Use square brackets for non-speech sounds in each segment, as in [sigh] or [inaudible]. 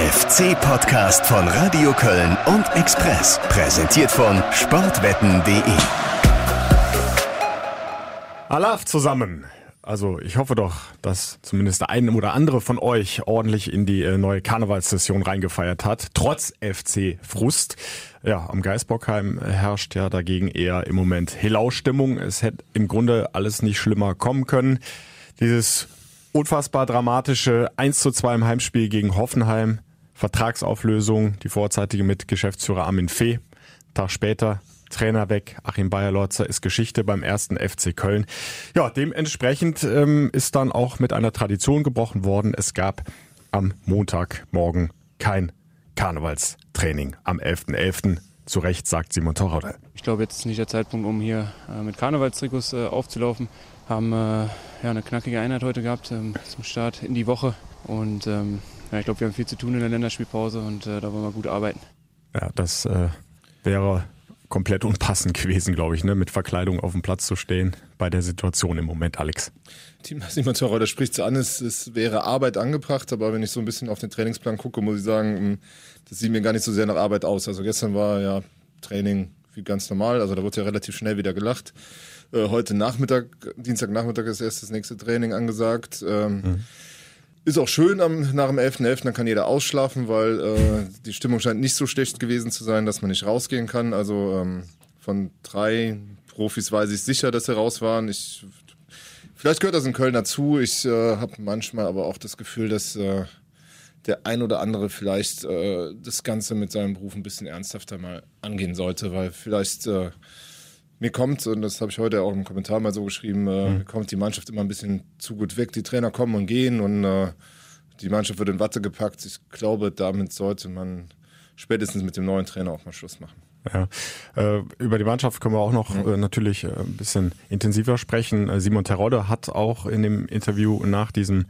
FC-Podcast von Radio Köln und Express. Präsentiert von sportwetten.de. Alaf zusammen. Also ich hoffe doch, dass zumindest der eine oder andere von euch ordentlich in die äh, neue Karnevalssession reingefeiert hat, trotz FC-Frust. Ja, am Geisbockheim herrscht ja dagegen eher im Moment Helau-Stimmung. Es hätte im Grunde alles nicht schlimmer kommen können. Dieses unfassbar dramatische 1 zu 2 im Heimspiel gegen Hoffenheim, Vertragsauflösung, die vorzeitige mit Geschäftsführer Armin Fee. Tag später Trainer weg, Achim Bayerlotzer ist Geschichte beim ersten FC Köln. Ja, dementsprechend ähm, ist dann auch mit einer Tradition gebrochen worden. Es gab am Montagmorgen kein Karnevalstraining am 11.11. .11. Zu Recht sagt Simon Torrode. Ich glaube, jetzt ist nicht der Zeitpunkt, um hier äh, mit Karnevalstrikots äh, aufzulaufen. Haben äh, ja, eine knackige Einheit heute gehabt ähm, zum Start in die Woche. Und ähm, ja, ich glaube, wir haben viel zu tun in der Länderspielpause und äh, da wollen wir gut arbeiten. Ja, das äh, wäre komplett unpassend gewesen, glaube ich, ne? mit Verkleidung auf dem Platz zu stehen bei der Situation im Moment, Alex. Team Simon Torreuter spricht so an, es, es wäre Arbeit angebracht, aber wenn ich so ein bisschen auf den Trainingsplan gucke, muss ich sagen, hm, das sieht mir gar nicht so sehr nach Arbeit aus. Also gestern war ja Training wie ganz normal, also da wurde ja relativ schnell wieder gelacht. Äh, heute Nachmittag, Dienstagnachmittag ist erst das nächste Training angesagt. Ähm, mhm. Ist auch schön am, nach dem 11.11., .11., dann kann jeder ausschlafen, weil äh, die Stimmung scheint nicht so schlecht gewesen zu sein, dass man nicht rausgehen kann. Also ähm, von drei Profis weiß ich sicher, dass sie raus waren. Ich, vielleicht gehört das in Köln dazu. Ich äh, habe manchmal aber auch das Gefühl, dass äh, der ein oder andere vielleicht äh, das Ganze mit seinem Beruf ein bisschen ernsthafter mal angehen sollte, weil vielleicht äh, mir kommt, und das habe ich heute auch im Kommentar mal so geschrieben, äh, mhm. kommt die Mannschaft immer ein bisschen zu gut weg. Die Trainer kommen und gehen und äh, die Mannschaft wird in Watte gepackt. Ich glaube, damit sollte man spätestens mit dem neuen Trainer auch mal Schluss machen. Ja, äh, über die Mannschaft können wir auch noch äh, natürlich äh, ein bisschen intensiver sprechen. Äh, Simon Terodde hat auch in dem Interview nach diesem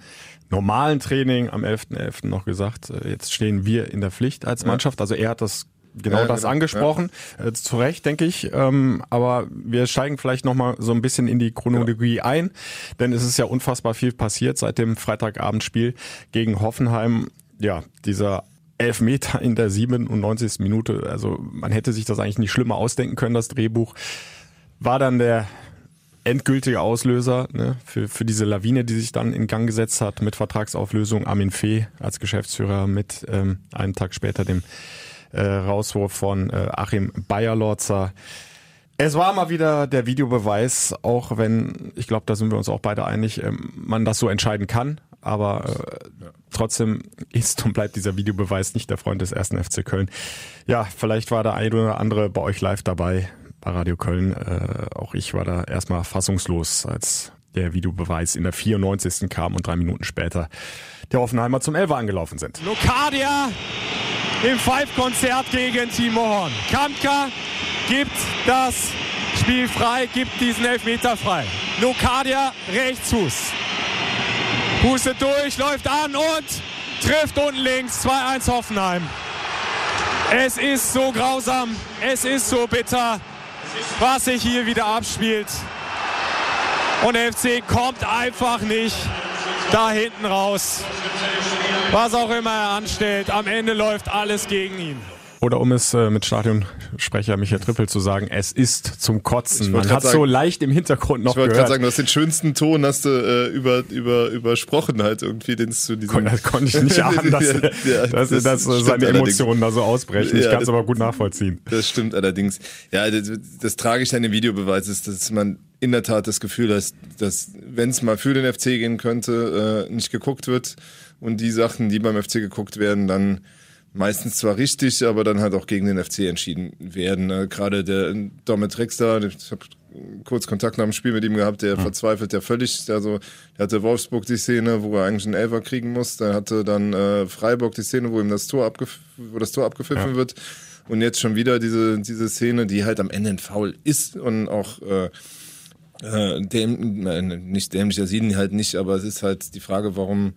normalen Training am 11.11. .11. noch gesagt, äh, jetzt stehen wir in der Pflicht als Mannschaft. Also er hat das genau ja, das genau. angesprochen. Ja. Äh, zu Recht, denke ich. Ähm, aber wir steigen vielleicht nochmal so ein bisschen in die Chronologie ja. ein, denn es ist ja unfassbar viel passiert seit dem Freitagabendspiel gegen Hoffenheim. Ja, dieser Elfmeter in der 97. Minute. Also man hätte sich das eigentlich nicht schlimmer ausdenken können, das Drehbuch. War dann der endgültige Auslöser ne, für, für diese Lawine, die sich dann in Gang gesetzt hat mit Vertragsauflösung. Armin Fee als Geschäftsführer mit ähm, einen Tag später dem äh, Rauswurf von äh, Achim Bayerlorzer. Es war mal wieder der Videobeweis, auch wenn, ich glaube, da sind wir uns auch beide einig, äh, man das so entscheiden kann. Aber äh, trotzdem ist und bleibt dieser Videobeweis nicht der Freund des ersten FC Köln. Ja, vielleicht war der eine oder andere bei euch live dabei bei Radio Köln. Äh, auch ich war da erstmal fassungslos, als der Videobeweis in der 94. kam und drei Minuten später der Hoffenheimer zum Elfer angelaufen sind. Lokadia im Five-Konzert gegen Timo Horn. Kampka gibt das Spiel frei, gibt diesen Elfmeter frei. Lokadia Rechtsfuß. Pustet durch, läuft an und trifft unten links 2-1 Hoffenheim. Es ist so grausam, es ist so bitter, was sich hier wieder abspielt. Und der FC kommt einfach nicht da hinten raus. Was auch immer er anstellt, am Ende läuft alles gegen ihn. Oder um es äh, mit Stadionsprecher Michael Trippel zu sagen, es ist zum Kotzen. Man hat sagen, so leicht im Hintergrund noch ich gehört. Ich wollte gerade sagen, du hast den schönsten Ton hast du äh, über, über, übersprochen halt irgendwie, den zu diesem... Kon das konnte ich nicht [laughs] ahnen, dass, ja, dass, das dass seine Emotionen da so ausbrechen. Ich ja, kann es aber gut nachvollziehen. Das stimmt allerdings. Ja, das, das Tragische an dem Videobeweis ist, dass man in der Tat das Gefühl hast, dass wenn es mal für den FC gehen könnte, äh, nicht geguckt wird und die Sachen, die beim FC geguckt werden, dann meistens zwar richtig, aber dann halt auch gegen den FC entschieden werden. Äh, Gerade der Domit Rexter, ich habe kurz Kontakt nach dem Spiel mit ihm gehabt, der mhm. verzweifelt ja völlig. Also der hatte Wolfsburg die Szene, wo er eigentlich einen Elfer kriegen muss. Der hatte dann äh, Freiburg die Szene, wo ihm das Tor, abgef wo das Tor abgepfiffen ja. wird. Und jetzt schon wieder diese, diese Szene, die halt am Ende ein Foul ist und auch äh, äh, däm, äh, nicht dämlicher Sinn halt nicht, aber es ist halt die Frage, warum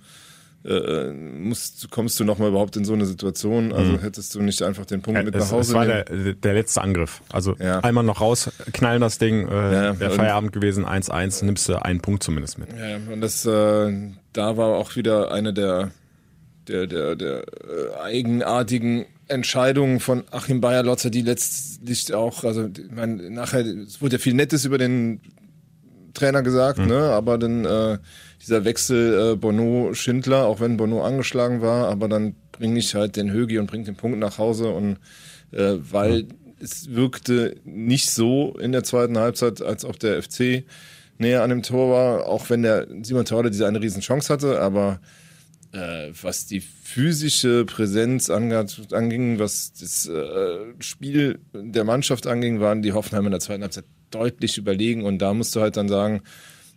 äh, musst, kommst du nochmal überhaupt in so eine Situation? Also mhm. hättest du nicht einfach den Punkt mit es, nach Hause Es war der, der letzte Angriff. Also ja. einmal noch raus, knallen das Ding, äh, ja, wäre Feierabend gewesen, 1-1, nimmst du einen Punkt zumindest mit. Ja, und das, äh, da war auch wieder eine der der, der, der äh, eigenartigen Entscheidungen von Achim Bayer-Lotzer, die letztlich auch, also ich meine, nachher, es wurde ja viel Nettes über den Trainer gesagt, mhm. ne? Aber dann äh, dieser Wechsel äh, Bono-Schindler, auch wenn Bono angeschlagen war, aber dann bringe ich halt den Högi und bringe den Punkt nach Hause und äh, weil mhm. es wirkte nicht so in der zweiten Halbzeit, als ob der FC näher an dem Tor war, auch wenn der Simon Terodde diese eine riesen Chance hatte, aber äh, was die physische Präsenz anging, was das äh, Spiel der Mannschaft anging, waren die Hoffenheim in der zweiten Halbzeit deutlich überlegen und da musst du halt dann sagen,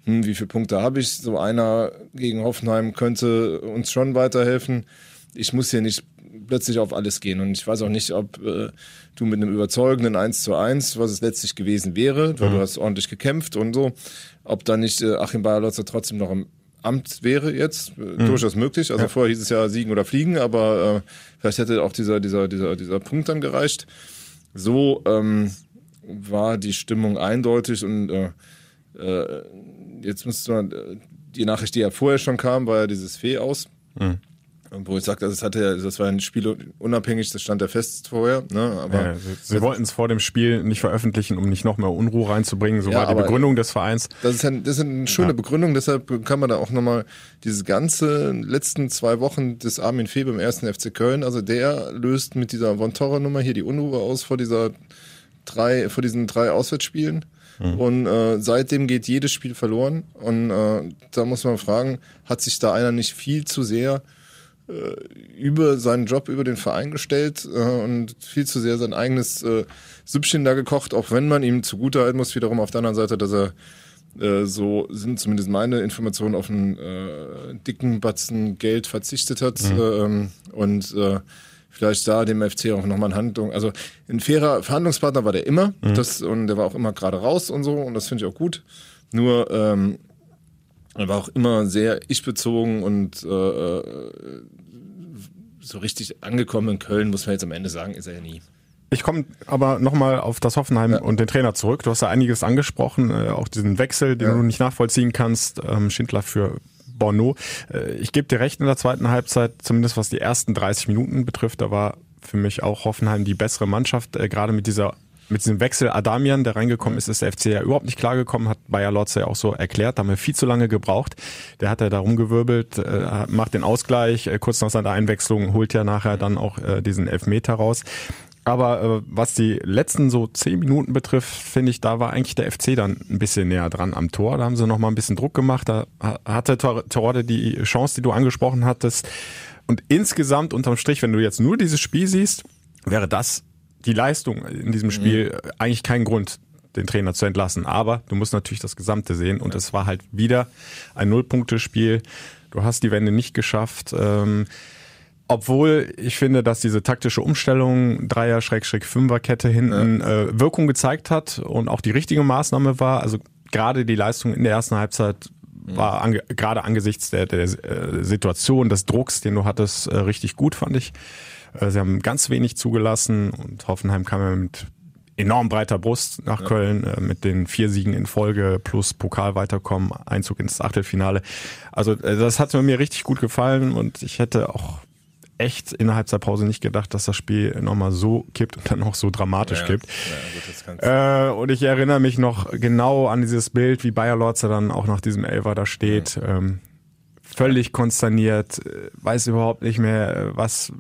hm, wie viele Punkte habe ich? So einer gegen Hoffenheim könnte uns schon weiterhelfen. Ich muss hier nicht plötzlich auf alles gehen und ich weiß auch nicht, ob äh, du mit einem überzeugenden 1 zu 1, was es letztlich gewesen wäre, weil mhm. du hast ordentlich gekämpft und so, ob da nicht äh, Achim Bayerlotzer trotzdem noch im Amt wäre jetzt äh, mhm. durchaus möglich. Also ja. vorher hieß es ja siegen oder fliegen, aber äh, vielleicht hätte auch dieser, dieser, dieser, dieser Punkt dann gereicht. So ähm, war die Stimmung eindeutig und äh, äh, jetzt müsste man, äh, die Nachricht, die ja vorher schon kam, war ja dieses Fee aus. Mhm. Wo ich sagte, das hatte ja, das war ein Spiel unabhängig, das stand ja fest vorher. Ne? Aber ja, sie, sie wollten es vor dem Spiel nicht veröffentlichen, um nicht noch mehr Unruhe reinzubringen. So ja, war die Begründung des Vereins. Das ist, ein, das ist eine schöne ja. Begründung, deshalb kann man da auch nochmal diese ganze letzten zwei Wochen des Armin Fee beim ersten FC Köln, also der löst mit dieser Von Torra Nummer hier die Unruhe aus vor dieser drei, vor diesen drei Auswärtsspielen. Mhm. Und äh, seitdem geht jedes Spiel verloren. Und äh, da muss man fragen, hat sich da einer nicht viel zu sehr äh, über seinen Job, über den Verein gestellt äh, und viel zu sehr sein eigenes äh, Süppchen da gekocht, auch wenn man ihm zugutehalten muss, wiederum auf der anderen Seite, dass er äh, so sind zumindest meine Informationen auf einen äh, dicken Batzen Geld verzichtet hat mhm. ähm, und vielleicht da dem FC auch nochmal eine Handlung. Also ein fairer Verhandlungspartner war der immer, mhm. das und der war auch immer gerade raus und so und das finde ich auch gut. Nur ähm, er war auch immer sehr ich-bezogen und äh, äh, so richtig angekommen in Köln, muss man jetzt am Ende sagen, ist er ja nie. Ich komme aber nochmal auf das Hoffenheim ja. und den Trainer zurück. Du hast ja einiges angesprochen, äh, auch diesen Wechsel, den ja. du nicht nachvollziehen kannst. Ähm, Schindler für Bono. Äh, ich gebe dir recht in der zweiten Halbzeit, zumindest was die ersten 30 Minuten betrifft, da war für mich auch Hoffenheim die bessere Mannschaft, äh, gerade mit dieser mit diesem Wechsel Adamian, der reingekommen ist, ist der FC ja überhaupt nicht klargekommen, hat Bayer Lotze ja auch so erklärt, da haben wir viel zu lange gebraucht. Der hat ja da rumgewirbelt, äh, macht den Ausgleich, kurz nach seiner Einwechslung holt ja nachher dann auch diesen Elfmeter raus. Aber äh, was die letzten so zehn Minuten betrifft, finde ich, da war eigentlich der FC dann ein bisschen näher dran am Tor. Da haben sie noch mal ein bisschen Druck gemacht. Da hatte Torode die Chance, die du angesprochen hattest. Und insgesamt unterm Strich, wenn du jetzt nur dieses Spiel siehst, wäre das die Leistung in diesem Spiel mhm. eigentlich kein Grund, den Trainer zu entlassen. Aber du musst natürlich das Gesamte sehen und es war halt wieder ein Nullpunktespiel. Du hast die Wende nicht geschafft. Ähm, obwohl ich finde, dass diese taktische Umstellung Dreier-Fünfer-Kette hinten äh, Wirkung gezeigt hat und auch die richtige Maßnahme war. Also gerade die Leistung in der ersten Halbzeit war ange gerade angesichts der, der äh, Situation, des Drucks, den du hattest, äh, richtig gut, fand ich. Äh, sie haben ganz wenig zugelassen und Hoffenheim kam ja mit enorm breiter Brust nach ja. Köln äh, mit den vier Siegen in Folge plus Pokal weiterkommen, Einzug ins Achtelfinale. Also äh, das hat mir richtig gut gefallen und ich hätte auch echt innerhalb der Pause nicht gedacht, dass das Spiel nochmal so kippt und dann auch so dramatisch ja, kippt. Ja, gut, äh, und ich erinnere mich noch genau an dieses Bild, wie Bayer Lorzer dann auch nach diesem Elfer da steht. Ja. Ähm, völlig konsterniert, äh, weiß überhaupt nicht mehr, äh, was,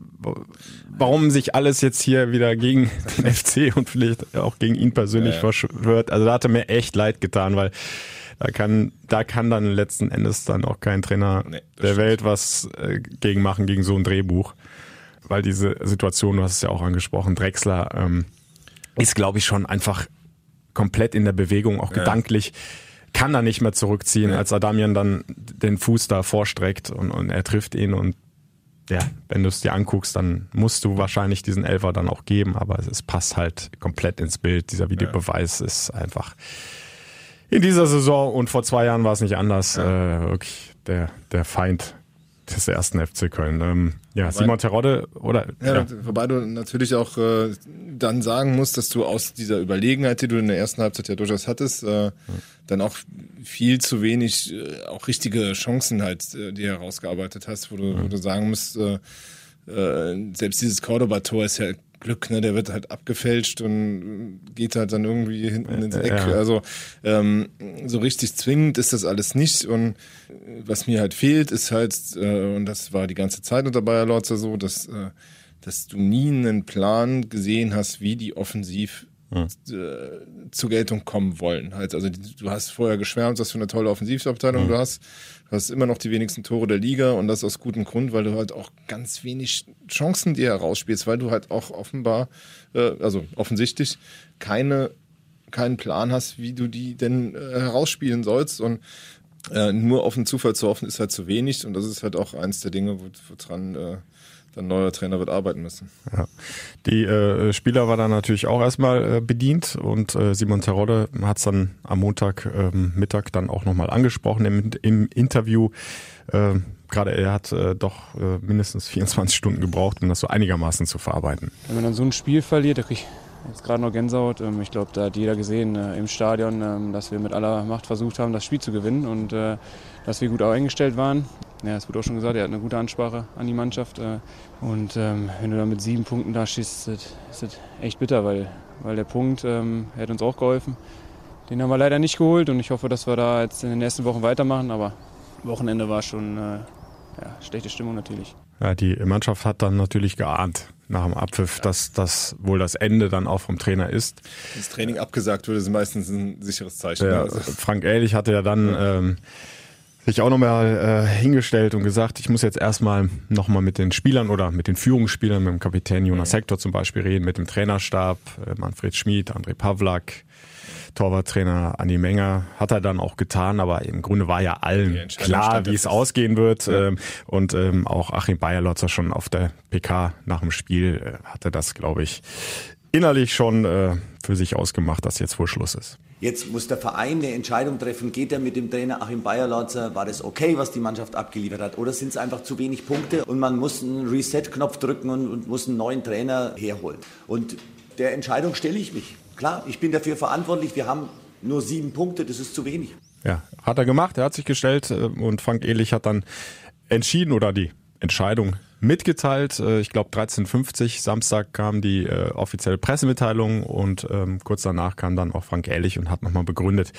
warum sich alles jetzt hier wieder gegen den [laughs] FC und vielleicht auch gegen ihn persönlich ja, ja. verschwört. Also da hat er mir echt leid getan, weil da kann, da kann dann letzten Endes dann auch kein Trainer nee, der stimmt. Welt was äh, gegen machen, gegen so ein Drehbuch. Weil diese Situation, du hast es ja auch angesprochen, Drexler, ähm, ist glaube ich schon einfach komplett in der Bewegung, auch ja. gedanklich kann er nicht mehr zurückziehen, ja. als Adamian dann den Fuß da vorstreckt und, und er trifft ihn und ja, wenn du es dir anguckst, dann musst du wahrscheinlich diesen Elfer dann auch geben, aber es, passt halt komplett ins Bild. Dieser Videobeweis ja. ist einfach in dieser Saison und vor zwei Jahren war es nicht anders, ja. äh, wirklich der, der Feind des ersten FC Köln. Ähm, ja, Simon Terodde oder ja, ja. wobei du natürlich auch äh, dann sagen musst, dass du aus dieser Überlegenheit, die du in der ersten Halbzeit ja durchaus hattest, äh, dann auch viel zu wenig äh, auch richtige Chancen halt äh, dir herausgearbeitet hast, wo du, ja. wo du sagen musst, äh, äh, selbst dieses Cordoba-Tor ist ja Glück, ne? Der wird halt abgefälscht und geht halt dann irgendwie hinten ins Eck. Ja. Also ähm, so richtig zwingend ist das alles nicht. Und was mir halt fehlt, ist halt, äh, und das war die ganze Zeit unter Bayer Lorzer so, dass, äh, dass du nie einen Plan gesehen hast, wie die offensiv hm. äh, zur Geltung kommen wollen. Also du hast vorher geschwärmt, was für eine tolle Offensivabteilung hm. du hast. Du hast immer noch die wenigsten Tore der Liga und das aus gutem Grund, weil du halt auch ganz wenig Chancen dir herausspielst, weil du halt auch offenbar, äh, also offensichtlich, keine keinen Plan hast, wie du die denn äh, herausspielen sollst und äh, nur auf den Zufall zu hoffen ist halt zu wenig und das ist halt auch eins der Dinge, woran äh, dann neuer Trainer wird arbeiten müssen. Ja. Die äh, Spieler war dann natürlich auch erstmal äh, bedient und äh, Simon Terodde hat es dann am Montag ähm, Mittag dann auch nochmal angesprochen im, im Interview. Äh, Gerade er hat äh, doch äh, mindestens [laughs] 24 Stunden gebraucht, um das so einigermaßen zu verarbeiten. Wenn man dann so ein Spiel verliert, da kriege ich jetzt gerade noch Gänsehaut. Ähm, ich glaube, da hat jeder gesehen äh, im Stadion, ähm, dass wir mit aller Macht versucht haben, das Spiel zu gewinnen und äh, dass wir gut eingestellt waren ja, es wurde auch schon gesagt, er hat eine gute Ansprache an die Mannschaft. Äh, und ähm, wenn du da mit sieben Punkten da schießt, ist das echt bitter, weil, weil der Punkt ähm, hat uns auch geholfen. Den haben wir leider nicht geholt und ich hoffe, dass wir da jetzt in den nächsten Wochen weitermachen. Aber Wochenende war schon äh, ja, schlechte Stimmung natürlich. Ja, die Mannschaft hat dann natürlich geahnt nach dem Abpfiff, ja. dass das wohl das Ende dann auch vom Trainer ist. Wenn das Training abgesagt wird, ist meistens ein sicheres Zeichen. Ja, also. Frank Ehrlich hatte ja dann ähm, sich auch nochmal äh, hingestellt und gesagt, ich muss jetzt erstmal nochmal mit den Spielern oder mit den Führungsspielern, mit dem Kapitän Jonas Hector zum Beispiel reden, mit dem Trainerstab, äh, Manfred Schmid, André Pavlak, Torwarttrainer Anni Menger, hat er dann auch getan, aber im Grunde war ja allen klar, wie es ausgehen wird. Ja. Ähm, und ähm, auch Achim Bayerlotzer schon auf der PK nach dem Spiel äh, hatte das, glaube ich, innerlich schon äh, für sich ausgemacht, dass jetzt wohl Schluss ist. Jetzt muss der Verein eine Entscheidung treffen. Geht er mit dem Trainer Achim Bayerlautzer? War das okay, was die Mannschaft abgeliefert hat? Oder sind es einfach zu wenig Punkte und man muss einen Reset-Knopf drücken und, und muss einen neuen Trainer herholen? Und der Entscheidung stelle ich mich. Klar, ich bin dafür verantwortlich. Wir haben nur sieben Punkte, das ist zu wenig. Ja, hat er gemacht. Er hat sich gestellt äh, und Frank Ehlich hat dann entschieden oder die Entscheidung mitgeteilt. Äh, ich glaube 13.50 Samstag kam die äh, offizielle Pressemitteilung und ähm, kurz danach kam dann auch Frank Ehrlich und hat nochmal begründet,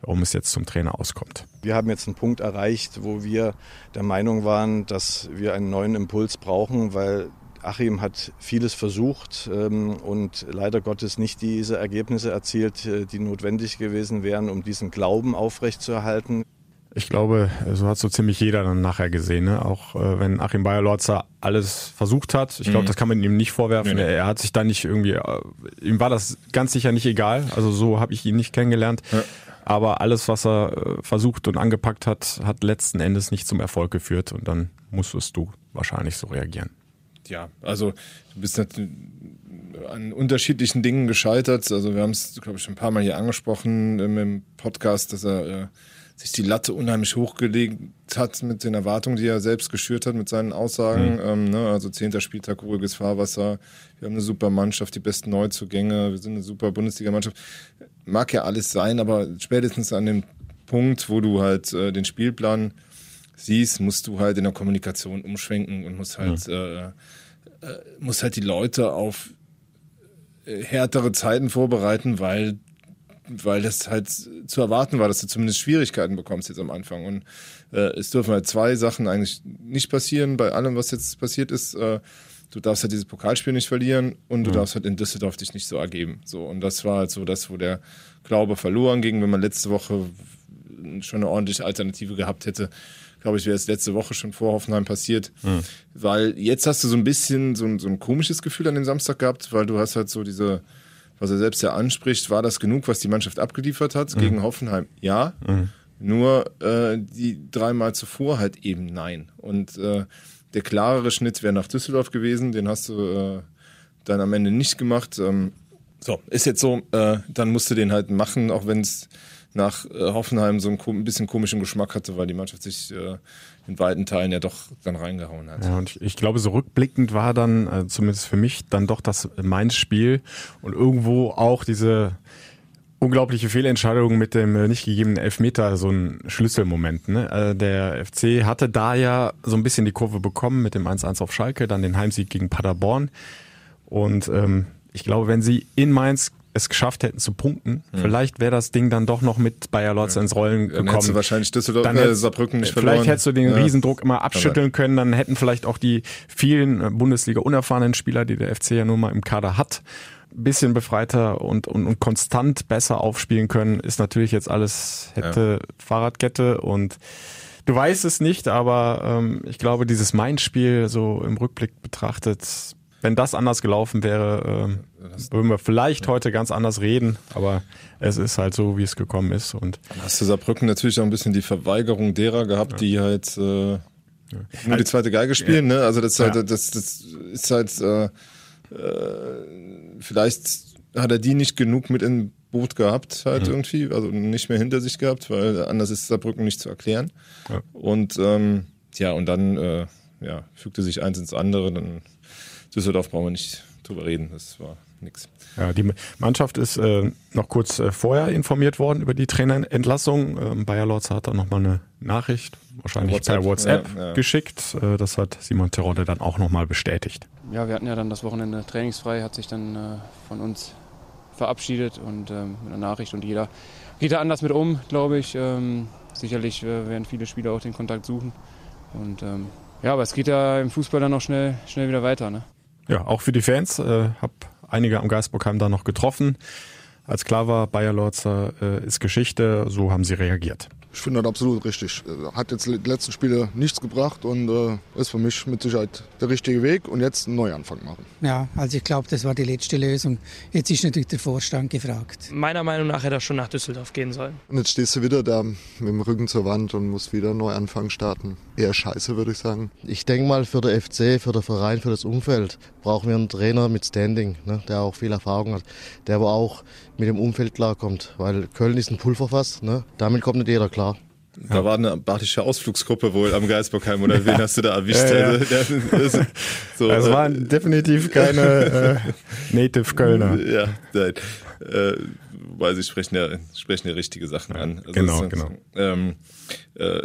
warum es jetzt zum Trainer auskommt. Wir haben jetzt einen Punkt erreicht, wo wir der Meinung waren, dass wir einen neuen Impuls brauchen, weil Achim hat vieles versucht ähm, und leider Gottes nicht diese Ergebnisse erzielt, äh, die notwendig gewesen wären, um diesen Glauben aufrechtzuerhalten. Ich glaube, so hat so ziemlich jeder dann nachher gesehen. Ne? Auch äh, wenn Achim Bayer-Lorzer alles versucht hat. Ich glaube, mhm. das kann man ihm nicht vorwerfen. Nee, nee. Er hat sich da nicht irgendwie, äh, ihm war das ganz sicher nicht egal. Also so habe ich ihn nicht kennengelernt. Ja. Aber alles, was er äh, versucht und angepackt hat, hat letzten Endes nicht zum Erfolg geführt. Und dann musstest du wahrscheinlich so reagieren. Ja, also du bist an unterschiedlichen Dingen gescheitert. Also wir haben es, glaube ich, schon ein paar Mal hier angesprochen im Podcast, dass er äh, sich die Latte unheimlich hochgelegt hat mit den Erwartungen, die er selbst geschürt hat mit seinen Aussagen. Mhm. Ähm, ne? Also zehnter Spieltag, ruhiges Fahrwasser. Wir haben eine super Mannschaft, die besten Neuzugänge. Wir sind eine super Bundesliga-Mannschaft. Mag ja alles sein, aber spätestens an dem Punkt, wo du halt äh, den Spielplan siehst, musst du halt in der Kommunikation umschwenken und musst halt, mhm. äh, äh, musst halt die Leute auf äh, härtere Zeiten vorbereiten, weil weil das halt zu erwarten war, dass du zumindest Schwierigkeiten bekommst jetzt am Anfang. Und äh, es dürfen halt zwei Sachen eigentlich nicht passieren bei allem, was jetzt passiert ist. Äh, du darfst halt dieses Pokalspiel nicht verlieren und du mhm. darfst halt in Düsseldorf dich nicht so ergeben. So und das war halt so das, wo der Glaube verloren ging. Wenn man letzte Woche schon eine ordentliche Alternative gehabt hätte, glaube ich, wäre es letzte Woche schon vor Hoffenheim passiert. Mhm. Weil jetzt hast du so ein bisschen so ein, so ein komisches Gefühl an dem Samstag gehabt, weil du hast halt so diese was er selbst ja anspricht, war das genug, was die Mannschaft abgeliefert hat mhm. gegen Hoffenheim? Ja. Mhm. Nur äh, die dreimal zuvor halt eben nein. Und äh, der klarere Schnitt wäre nach Düsseldorf gewesen, den hast du äh, dann am Ende nicht gemacht. Ähm, so, ist jetzt so, äh, dann musst du den halt machen, auch wenn es nach äh, Hoffenheim so ein bisschen komischen Geschmack hatte, weil die Mannschaft sich äh, in weiten Teilen ja doch dann reingehauen hat. Ja, und ich, ich glaube, so rückblickend war dann, äh, zumindest für mich, dann doch das Mainz-Spiel und irgendwo auch diese unglaubliche Fehlentscheidung mit dem äh, nicht gegebenen Elfmeter, so ein Schlüsselmoment. Ne? Äh, der FC hatte da ja so ein bisschen die Kurve bekommen mit dem 1-1 auf Schalke, dann den Heimsieg gegen Paderborn. Und ähm, ich glaube, wenn sie in Mainz es geschafft hätten zu punkten, hm. vielleicht wäre das Ding dann doch noch mit Bayer Lotz ja. ins Rollen gekommen. Dann hättest du wahrscheinlich Düsseldorf, dann äh, Saarbrücken nicht verloren. Vielleicht hättest du den ja. Riesendruck immer abschütteln können, dann hätten vielleicht auch die vielen äh, Bundesliga unerfahrenen Spieler, die der FC ja nun mal im Kader hat, bisschen befreiter und, und, und konstant besser aufspielen können, ist natürlich jetzt alles hätte ja. Fahrradkette und du weißt es nicht, aber ähm, ich glaube, dieses Main-Spiel so im Rückblick betrachtet, wenn das anders gelaufen wäre, ähm, würden wir vielleicht ja. heute ganz anders reden, aber es ist halt so, wie es gekommen ist. Und Dann hast du Saarbrücken natürlich auch ein bisschen die Verweigerung derer gehabt, ja. die halt äh, nur die zweite Geige spielen, ne? Also das, halt, das, das ist halt äh, äh, vielleicht hat er die nicht genug mit im Boot gehabt, halt mhm. irgendwie, also nicht mehr hinter sich gehabt, weil anders ist Saarbrücken nicht zu erklären. Ja. Und ähm, ja, und dann äh, ja, fügte sich eins ins andere, dann Düsseldorf brauchen wir nicht drüber reden, das war nix. Ja, die Mannschaft ist äh, noch kurz äh, vorher informiert worden über die Trainerentlassung. Ähm, Bayer Lorz hat dann nochmal eine Nachricht, wahrscheinlich WhatsApp, per WhatsApp, ja, ja. geschickt. Äh, das hat Simon Terodde dann auch nochmal bestätigt. Ja, wir hatten ja dann das Wochenende trainingsfrei, hat sich dann äh, von uns verabschiedet und ähm, mit einer Nachricht und jeder geht da anders mit um, glaube ich. Ähm, sicherlich äh, werden viele Spieler auch den Kontakt suchen. Und ähm, ja, aber es geht ja im Fußball dann noch schnell, schnell wieder weiter. Ne? Ja, auch für die Fans. Äh, habe einige am Geisbockheim da noch getroffen. Als klar war, Bayer Lorzer äh, ist Geschichte, so haben sie reagiert. Ich finde das absolut richtig. Äh, hat jetzt die letzten Spiele nichts gebracht und äh, ist für mich mit Sicherheit der richtige Weg und jetzt einen Neuanfang machen. Ja, also ich glaube, das war die letzte Lösung. Jetzt ist natürlich der Vorstand gefragt. Meiner Meinung nach hätte er schon nach Düsseldorf gehen sollen. Und jetzt stehst du wieder da mit dem Rücken zur Wand und musst wieder einen Neuanfang starten. Eher scheiße, würde ich sagen. Ich denke mal, für den FC, für den Verein, für das Umfeld brauchen wir einen Trainer mit Standing, ne, der auch viel Erfahrung hat, der aber auch mit dem Umfeld klarkommt. Weil Köln ist ein Pulverfass, ne? damit kommt nicht jeder klar. Da war eine badische Ausflugsgruppe wohl am Geisbockheim oder wen hast du da erwischt? ja, ja. Also, das, so, das waren definitiv keine äh, Native Kölner. Ja, nein. Äh, weil sie sprechen ja, sprechen ja richtige Sachen an. Also genau, ist, genau. Ähm, äh,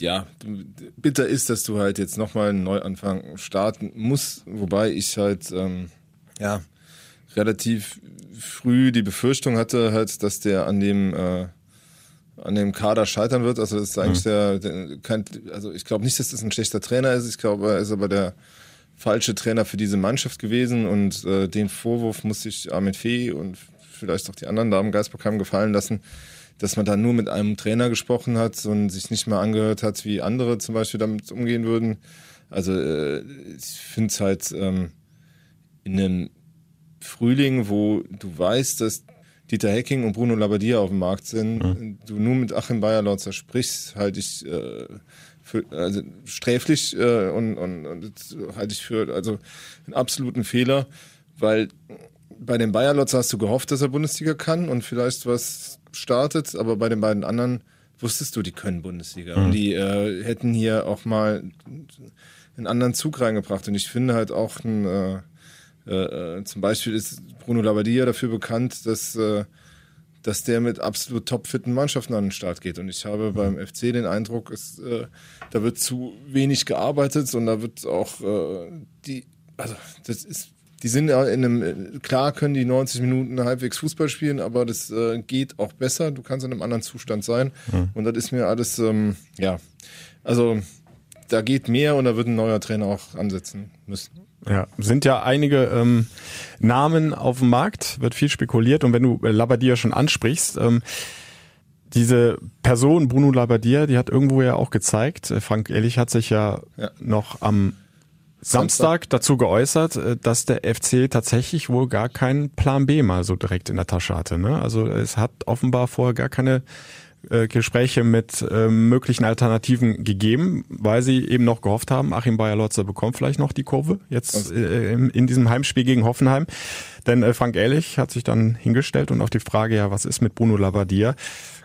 ja, bitter ist, dass du halt jetzt nochmal einen Neuanfang starten musst, wobei ich halt, ähm, ja, relativ früh die Befürchtung hatte halt, dass der an dem äh, an dem Kader scheitern wird. Also das ist eigentlich mhm. der, der kein, also ich glaube nicht, dass das ein schlechter Trainer ist. Ich glaube, er ist aber der falsche Trainer für diese Mannschaft gewesen und äh, den Vorwurf muss sich Armin Fee und vielleicht auch die anderen da im Geistprogramm gefallen lassen, dass man da nur mit einem Trainer gesprochen hat und sich nicht mal angehört hat, wie andere zum Beispiel damit umgehen würden. Also äh, ich finde es halt ähm, in einem Frühling, wo du weißt, dass Dieter Hecking und Bruno Labbadia auf dem Markt sind, mhm. du nur mit Achim Bayerlautzer sprichst, halte ich äh, für also sträflich äh, und, und, und halte ich für also einen absoluten Fehler, weil bei dem Bayerlotzer hast du gehofft, dass er Bundesliga kann und vielleicht was startet, aber bei den beiden anderen wusstest du, die können Bundesliga mhm. und die äh, hätten hier auch mal einen anderen Zug reingebracht und ich finde halt auch ein äh, äh, äh, zum Beispiel ist Bruno Labbadia dafür bekannt, dass, äh, dass der mit absolut topfitten Mannschaften an den Start geht. Und ich habe beim FC den Eindruck, es, äh, da wird zu wenig gearbeitet und da wird auch die, also das ist, die sind ja in einem, klar können die 90 Minuten halbwegs Fußball spielen, aber das äh, geht auch besser. Du kannst in einem anderen Zustand sein. Mhm. Und das ist mir alles, ähm, ja, also da geht mehr und da wird ein neuer Trainer auch ansetzen müssen. Ja, sind ja einige ähm, Namen auf dem Markt, wird viel spekuliert und wenn du äh, Labadia schon ansprichst, ähm, diese Person, Bruno Labbadia, die hat irgendwo ja auch gezeigt, äh, Frank Ehrlich hat sich ja, ja. noch am Samstag, dazu geäußert, äh, dass der FC tatsächlich wohl gar keinen Plan B mal so direkt in der Tasche hatte. Ne? Also es hat offenbar vorher gar keine äh, Gespräche mit äh, möglichen Alternativen gegeben, weil sie eben noch gehofft haben, Achim Bayer-Lotzer bekommt vielleicht noch die Kurve jetzt äh, in diesem Heimspiel gegen Hoffenheim. Denn äh, Frank Ehrlich hat sich dann hingestellt und auf die Frage, ja, was ist mit Bruno Labbadia,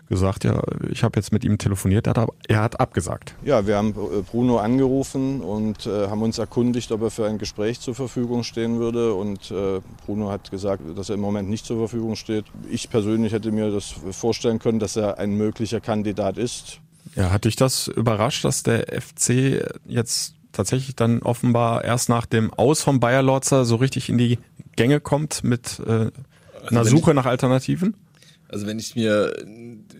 gesagt, ja, ich habe jetzt mit ihm telefoniert, er hat, er hat abgesagt. Ja, wir haben äh, Bruno angerufen und äh, haben uns erkundigt, ob er für ein Gespräch zur Verfügung stehen würde. Und äh, Bruno hat gesagt, dass er im Moment nicht zur Verfügung steht. Ich persönlich hätte mir das vorstellen können, dass er ein möglicher Kandidat ist. Ja, hat dich das überrascht, dass der FC jetzt tatsächlich dann offenbar erst nach dem Aus von Bayer Lorzer so richtig in die Gänge kommt mit äh, einer Also Suche nach Alternativen? Also wenn ich mir,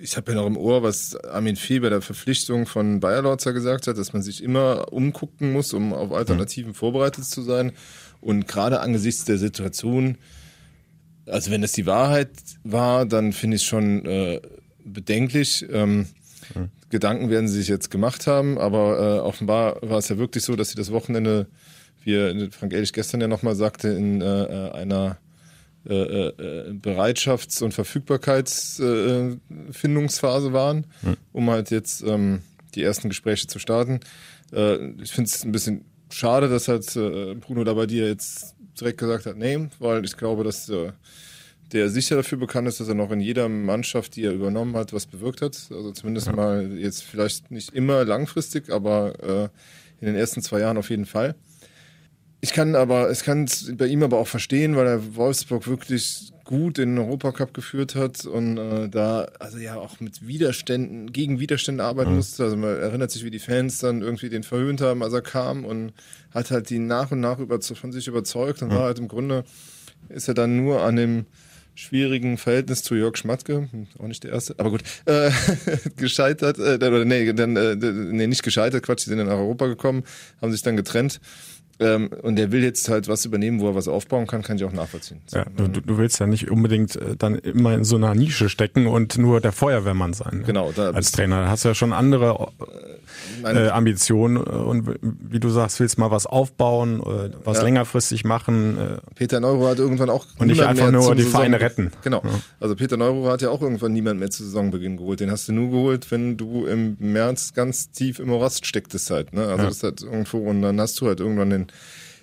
ich habe ja noch im Ohr, was Armin Fee bei der Verpflichtung von Bayer Lorzer gesagt hat, dass man sich immer umgucken muss, um auf Alternativen vorbereitet zu sein. Und gerade angesichts der Situation, also wenn das die Wahrheit war, dann finde ich es schon äh, bedenklich. Ähm, Gedanken werden sie sich jetzt gemacht haben, aber äh, offenbar war es ja wirklich so, dass sie das Wochenende, wie Frank Ehrlich gestern ja nochmal sagte, in äh, einer äh, äh, Bereitschafts- und Verfügbarkeitsfindungsphase waren, Hm. um halt jetzt ähm, die ersten Gespräche zu starten. Äh, ich finde es ein bisschen schade, dass halt äh, Bruno Labbadia jetzt direkt gesagt hat, nee, weil ich glaube, dass äh, der sicher dafür bekannt ist, dass er noch in jeder Mannschaft, die er übernommen hat, was bewirkt hat. Also zumindest mal jetzt vielleicht nicht immer langfristig, aber äh, in den ersten zwei Jahren auf jeden Fall. Ich kann aber, es kann bei ihm aber auch verstehen, weil er Wolfsburg wirklich gut in den Europacup geführt hat und äh, da also ja auch mit Widerständen, gegen Widerstände arbeiten Mhm. musste. Also man erinnert sich, wie die Fans dann irgendwie den verhöhnt haben, als er kam und hat halt die nach und nach über, von sich überzeugt und Mhm. war halt im Grunde, ist er dann nur an dem schwierigen Verhältnis zu Jörg Schmatke, hm, auch nicht der erste, aber gut, äh, [laughs] gescheitert, äh, oder nee, dann, äh, nee, nicht gescheitert, Quatsch, die sind in Europa gekommen, haben sich dann getrennt. Ähm, und der will jetzt halt was übernehmen, wo er was aufbauen kann, kann ich auch nachvollziehen. So, Ja, du, du willst ja nicht unbedingt äh, dann immer in so einer Nische stecken und nur der Feuerwehrmann sein. ne? Genau, da- als Trainer. Da hast du ja schon andere meine- äh, Ambitionen äh, und wie du sagst, willst mal was aufbauen, äh, was Ja. längerfristig machen. Äh, Peter Neuro hat irgendwann auch Und nicht einfach mehr nur die Vereine retten. Genau. Also Peter Neuro hat ja auch irgendwann niemand mehr zu Saisonbeginn geholt. Den hast du nur geholt, wenn du im März ganz tief im Morast stecktest halt. Ne? Also Ja. das ist halt irgendwo und dann hast du halt irgendwann den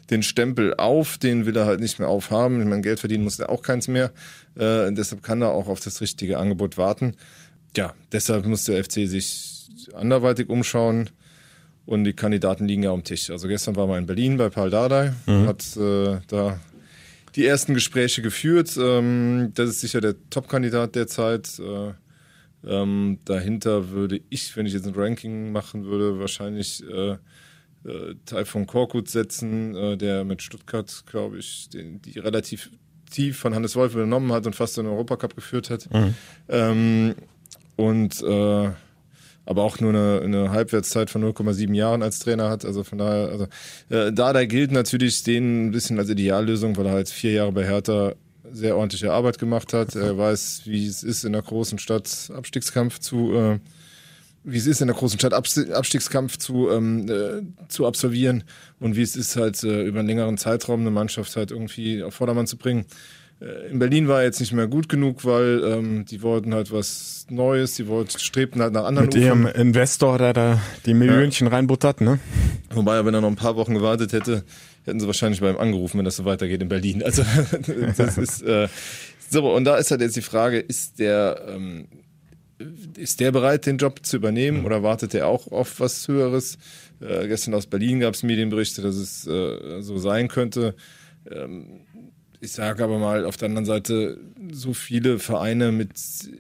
den Stempel auf, den will er halt nicht mehr aufhaben. Ich meine, Geld verdienen muss er auch keins mehr. Äh, deshalb kann er auch auf das richtige Angebot warten. Ja, deshalb muss der FC sich anderweitig umschauen. Und die Kandidaten liegen ja am Tisch. Also gestern war man in Berlin bei Paul Dardai, Mhm. hat äh, da die ersten Gespräche geführt. Ähm, das ist sicher der Top-Kandidat derzeit. Äh, ähm, dahinter würde ich, wenn ich jetzt ein Ranking machen würde, wahrscheinlich äh, äh, Taifun Korkut setzen, äh, der mit Stuttgart, glaube ich, den, die relativ tief von Hannes Wolf übernommen hat und fast in den Europacup geführt hat. Mhm. Ähm, und äh, aber auch nur eine, eine Halbwertszeit von 0,7 Jahren als Trainer hat. Also von daher, also äh, Dada gilt natürlich den ein bisschen als Ideallösung, weil er halt vier Jahre bei Hertha sehr ordentliche Arbeit gemacht hat. Er weiß, wie es ist, in der großen Stadt Abstiegskampf zu äh, wie es ist, in der großen Stadt Abst- Abstiegskampf zu, ähm, äh, zu absolvieren und wie es ist, halt äh, über einen längeren Zeitraum eine Mannschaft halt irgendwie auf Vordermann zu bringen. Äh, in Berlin war er jetzt nicht mehr gut genug, weil ähm, die wollten halt was Neues, die wollten, strebten halt nach anderen mit ihrem Investor, der da die Millionchen reinbuttert, ne? Wobei, wenn er noch ein paar Wochen gewartet hätte, hätten sie wahrscheinlich bei ihm angerufen, wenn das so weitergeht in Berlin. Also [laughs] das ist äh, so, und da ist halt jetzt die Frage, ist der ähm, ist der bereit, den Job zu übernehmen oder wartet er auch auf was Höheres? Äh, gestern aus Berlin gab es Medienberichte, dass es äh, so sein könnte. Ähm, ich sage aber mal auf der anderen Seite, so viele Vereine mit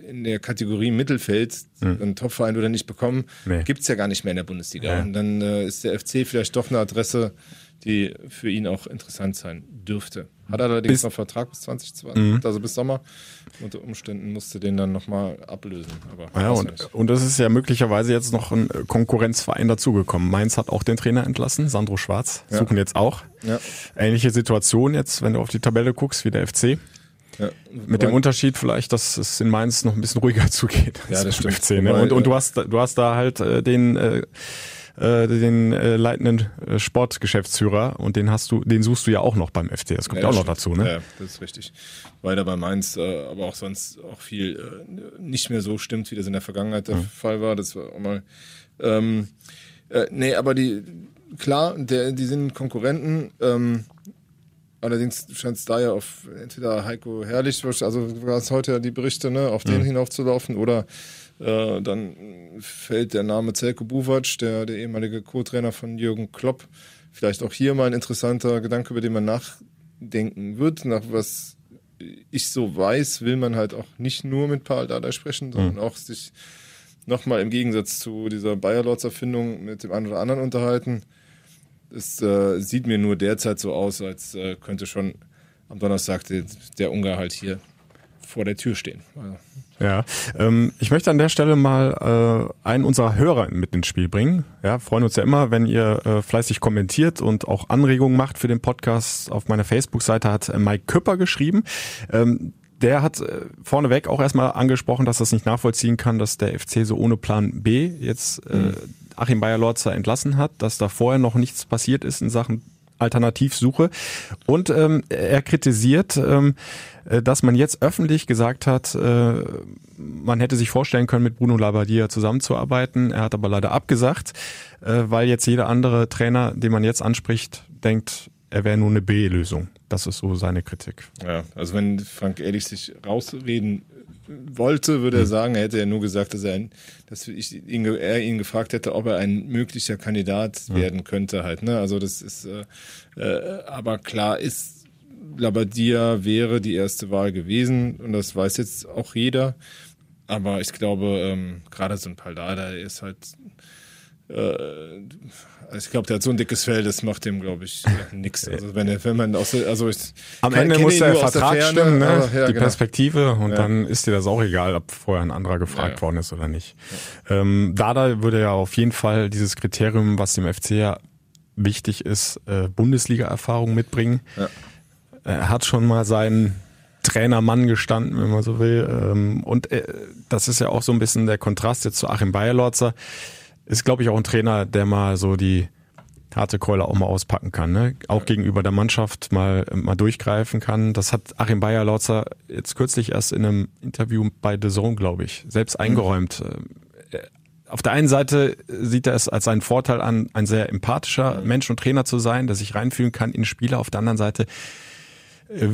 in der Kategorie Mittelfeld, Hm. einen Topverein würde er nicht bekommen, Nee. gibt's ja gar nicht mehr in der Bundesliga. Ja. Und dann äh, ist der FC vielleicht doch eine Adresse, die für ihn auch interessant sein dürfte. Hat er allerdings Bis- noch Vertrag bis 2020, Mhm. also bis Sommer. Unter Umständen musste den dann nochmal ablösen. Aber Ja, weiß und, und es ist ja möglicherweise jetzt noch ein äh, Konkurrenzverein dazugekommen. Mainz hat auch den Trainer entlassen, Sandro Schwarz, Ja. suchen jetzt auch. Ja. Ähnliche Situation jetzt, wenn du auf die Tabelle guckst, wie der FC. Ja. Mit dem Unterschied vielleicht, dass es in Mainz noch ein bisschen ruhiger [laughs] zugeht. als Ja, das stimmt. FC, ne? Und, und du äh, hast, du hast da halt äh, den, äh, äh, den äh, leitenden äh, Sportgeschäftsführer und den hast du, den suchst du ja auch noch beim FC. Das kommt ja, auch noch dazu, ne? Ja, das ist richtig. Weiter bei Mainz, äh, aber auch sonst auch viel äh, nicht mehr so stimmt, wie das in der Vergangenheit der Mhm. Fall war. Das war auch mal. Ähm, äh, nee, aber die, klar, der, die sind Konkurrenten. Ähm, allerdings scheint es da ja auf entweder Heiko Herrlich, also war es heute ja die Berichte, ne, auf den mhm. hinaufzulaufen oder äh, dann fällt der Name Zelko Buvac, der, der ehemalige Co-Trainer von Jürgen Klopp. Vielleicht auch hier mal ein interessanter Gedanke, über den man nachdenken wird. Nach was ich so weiß, will man halt auch nicht nur mit Paul Dada sprechen, sondern mhm. auch sich nochmal im Gegensatz zu dieser Bayerlords-Erfindung mit dem einen oder anderen unterhalten. Es äh, sieht mir nur derzeit so aus, als äh, könnte schon am Donnerstag der, der Ungar halt hier vor der Tür stehen. Also. Ja, ähm, ich möchte an der Stelle mal äh, einen unserer Hörer mit ins Spiel bringen. Ja, freuen uns ja immer, wenn ihr äh, fleißig kommentiert und auch Anregungen macht für den Podcast. Auf meiner Facebook-Seite hat äh, Mike Küpper geschrieben. Ähm, der hat äh, vorneweg auch erstmal angesprochen, dass das nicht nachvollziehen kann, dass der FC so ohne Plan B jetzt äh, mhm. Achim Bayer-Lorzer entlassen hat, dass da vorher noch nichts passiert ist in Sachen Alternativsuche. Und ähm, er kritisiert, ähm, äh, dass man jetzt öffentlich gesagt hat, äh, man hätte sich vorstellen können, mit Bruno Labbadia zusammenzuarbeiten. Er hat aber leider abgesagt, äh, weil jetzt jeder andere Trainer, den man jetzt anspricht, denkt, er wäre nur eine B-Lösung. Das ist so seine Kritik. Ja, also wenn Frank Ehrlich sich rausreden wollte, würde er hm. sagen, er hätte ja nur gesagt, dass er, ein, dass ich ihn, er ihn gefragt hätte, ob er ein möglicher Kandidat hm. werden könnte halt. Ne? Also das ist, äh, äh, aber klar ist, Labadia wäre die erste Wahl gewesen und das weiß jetzt auch jeder. Aber ich glaube, ähm, gerade so ein Paldada ist halt ich glaube, der hat so ein dickes Fell, das macht dem, glaube ich, nichts. Also wenn, wenn man aus, also ich am Ende muss der Vertrag der stimmen, ne? Aber, ja, die genau. Perspektive und ja. dann ist dir das auch egal, ob vorher ein anderer gefragt ja, worden ist oder nicht. Ähm, Dada würde ja auf jeden Fall dieses Kriterium, was dem FC ja wichtig ist, äh, Bundesliga-Erfahrung mitbringen. Er hat schon mal seinen Trainermann gestanden, wenn man so will. Ähm, und äh, das ist ja auch so ein bisschen der Kontrast jetzt zu Achim Bayerlorzer ist, glaube ich, auch ein Trainer, der mal so die harte Keule auch mal auspacken kann, ne? Auch gegenüber der Mannschaft mal, mal durchgreifen kann. Das hat Achim Bayer-Lautzer jetzt kürzlich erst in einem Interview bei The Zone, glaube ich, selbst mhm. eingeräumt. Äh, auf der einen Seite sieht er es als einen Vorteil an, ein sehr empathischer Mensch und Trainer zu sein, der sich reinfühlen kann in Spieler. Auf der anderen Seite, äh,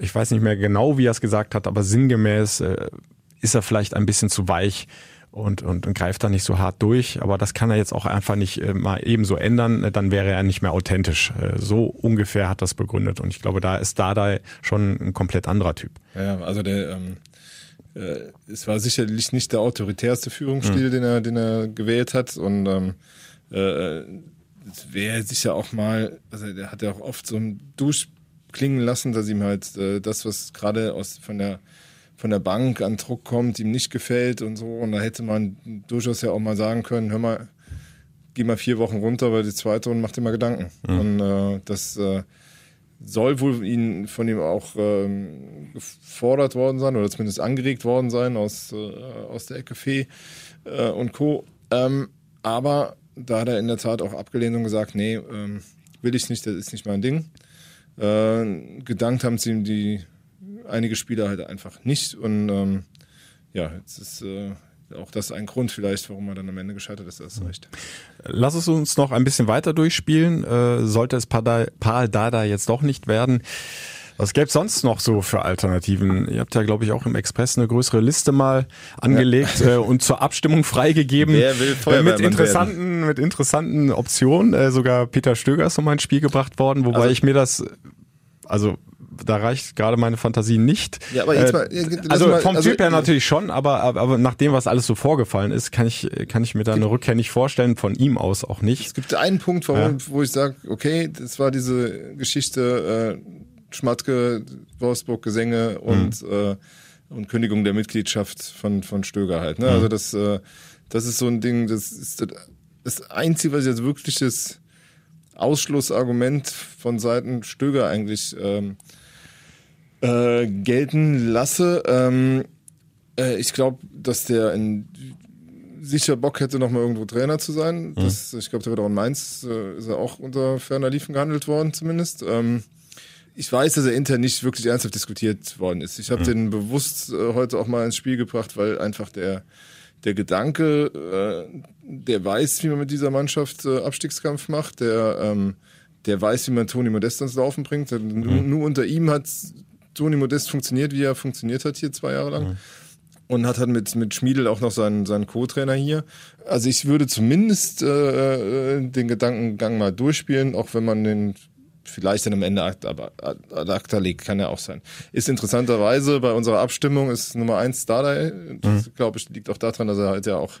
ich weiß nicht mehr genau, wie er es gesagt hat, aber sinngemäß äh, ist er vielleicht ein bisschen zu weich und, und, und greift da nicht so hart durch. Aber das kann er jetzt auch einfach nicht äh, mal ebenso ändern. Dann wäre er nicht mehr authentisch. Äh, so ungefähr hat das begründet. Und ich glaube, da ist Dada schon ein komplett anderer Typ. Ja, also der, ähm, äh, es war sicherlich nicht der autoritärste Führungsstil, mhm. den er, den er gewählt hat. Und ähm, äh, es wäre sicher auch mal, also der hat ja auch oft so ein Durchklingen lassen, dass ihm halt äh, das, was gerade aus von der von der Bank an Druck kommt, ihm nicht gefällt und so. Und da hätte man durchaus ja auch mal sagen können, hör mal, geh mal vier Wochen runter, weil die zweite Runde macht dir mal Gedanken. Mhm. Und äh, das äh, soll wohl ihn von ihm auch ähm, gefordert worden sein oder zumindest angeregt worden sein aus, äh, aus der Ecke Fee äh, und Co. Ähm, aber da hat er in der Tat auch abgelehnt und gesagt, nee, ähm, will ich nicht, das ist nicht mein Ding. Äh, gedankt haben sie ihm die einige Spieler halt einfach nicht. Und ähm, ja, jetzt ist äh, auch das ein Grund vielleicht, warum er dann am Ende gescheitert ist, ist recht. Lass es uns noch ein bisschen weiter durchspielen. Äh, sollte es Paul Dada jetzt doch nicht werden, was gäbe es sonst noch so für Alternativen? Ihr habt ja, glaube ich, auch im Express eine größere Liste mal angelegt ja. äh, und zur Abstimmung freigegeben. Wer will äh, mit interessanten, werden? mit interessanten Optionen. Äh, sogar Peter Stöger ist nochmal ins Spiel gebracht worden, wobei also, ich mir das, also da reicht gerade meine Fantasie nicht. Ja, aber jetzt mal, äh, also mal, vom also, Typ her natürlich schon, aber, aber nach dem, was alles so vorgefallen ist, kann ich, kann ich mir da eine Rückkehr nicht vorstellen, von ihm aus auch nicht. Es gibt einen Punkt, warum, ja. wo ich sage, okay, das war diese Geschichte äh, Schmatke, Wolfsburg Gesänge und, mhm. äh, und Kündigung der Mitgliedschaft von, von Stöger halt. Ne? Mhm. Also das, äh, das ist so ein Ding, das ist das Einzige, was jetzt wirklich das Ausschlussargument von Seiten Stöger eigentlich ähm, äh, gelten lasse. Ähm, äh, ich glaube, dass der in, sicher Bock hätte, noch mal irgendwo Trainer zu sein. Mhm. Das, ich glaube, der wird auch in Mainz, äh, ist er auch unter ferner Liefen gehandelt worden zumindest. Ähm, ich weiß, dass er intern nicht wirklich ernsthaft diskutiert worden ist. Ich habe mhm. den bewusst äh, heute auch mal ins Spiel gebracht, weil einfach der der Gedanke, äh, der weiß, wie man mit dieser Mannschaft äh, Abstiegskampf macht, der ähm, der weiß, wie man Toni Modest ans Laufen bringt. Nur, Mhm. nur unter ihm hat Toni Modest funktioniert, wie er funktioniert hat hier zwei Jahre lang. Mhm. Und hat halt mit, mit Schmiedel auch noch seinen, seinen Co-Trainer hier. Also ich würde zumindest äh, äh, den Gedankengang mal durchspielen, auch wenn man den vielleicht dann am Ende ad, acta legt, kann ja auch sein. Ist interessanterweise bei unserer Abstimmung ist Nummer eins Dardai. Das glaube ich liegt auch daran, dass er halt ja auch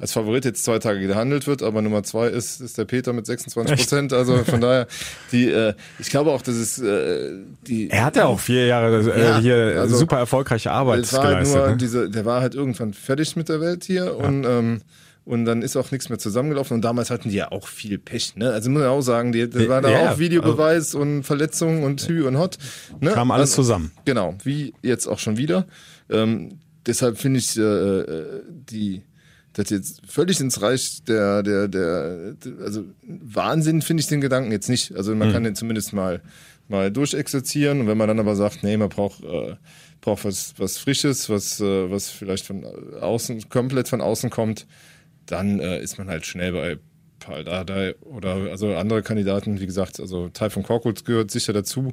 als Favorit jetzt zwei Tage gehandelt wird, aber Nummer zwei ist, ist der Peter mit 26 Prozent. Also [laughs] von daher, die, äh, ich glaube auch, dass es äh, die. Er hat ja auch vier Jahre äh, Ja, hier also, super erfolgreiche Arbeit war halt geleistet. nur ne? diese, der war halt irgendwann fertig mit der Welt hier und ähm, und dann ist auch nichts mehr zusammengelaufen. Und damals hatten die ja auch viel Pech. Ne? Also muss man auch sagen, die, da war da Ja, auch Videobeweis und Verletzungen und Hü und Hot. Ne? Kam alles Also, zusammen. Genau, wie jetzt auch schon wieder. Ähm, deshalb finde ich äh, äh, die das jetzt völlig ins Reich der, der, der, also Wahnsinn finde ich den Gedanken jetzt nicht. Also man Mhm. kann den zumindest mal, mal durchexerzieren und wenn man dann aber sagt, nee, man braucht, äh, braucht was, was Frisches, was, äh, was vielleicht von außen, komplett von außen kommt, dann äh, ist man halt schnell bei Paul Dardai oder also andere Kandidaten, wie gesagt, also Taifun Korkut gehört sicher dazu.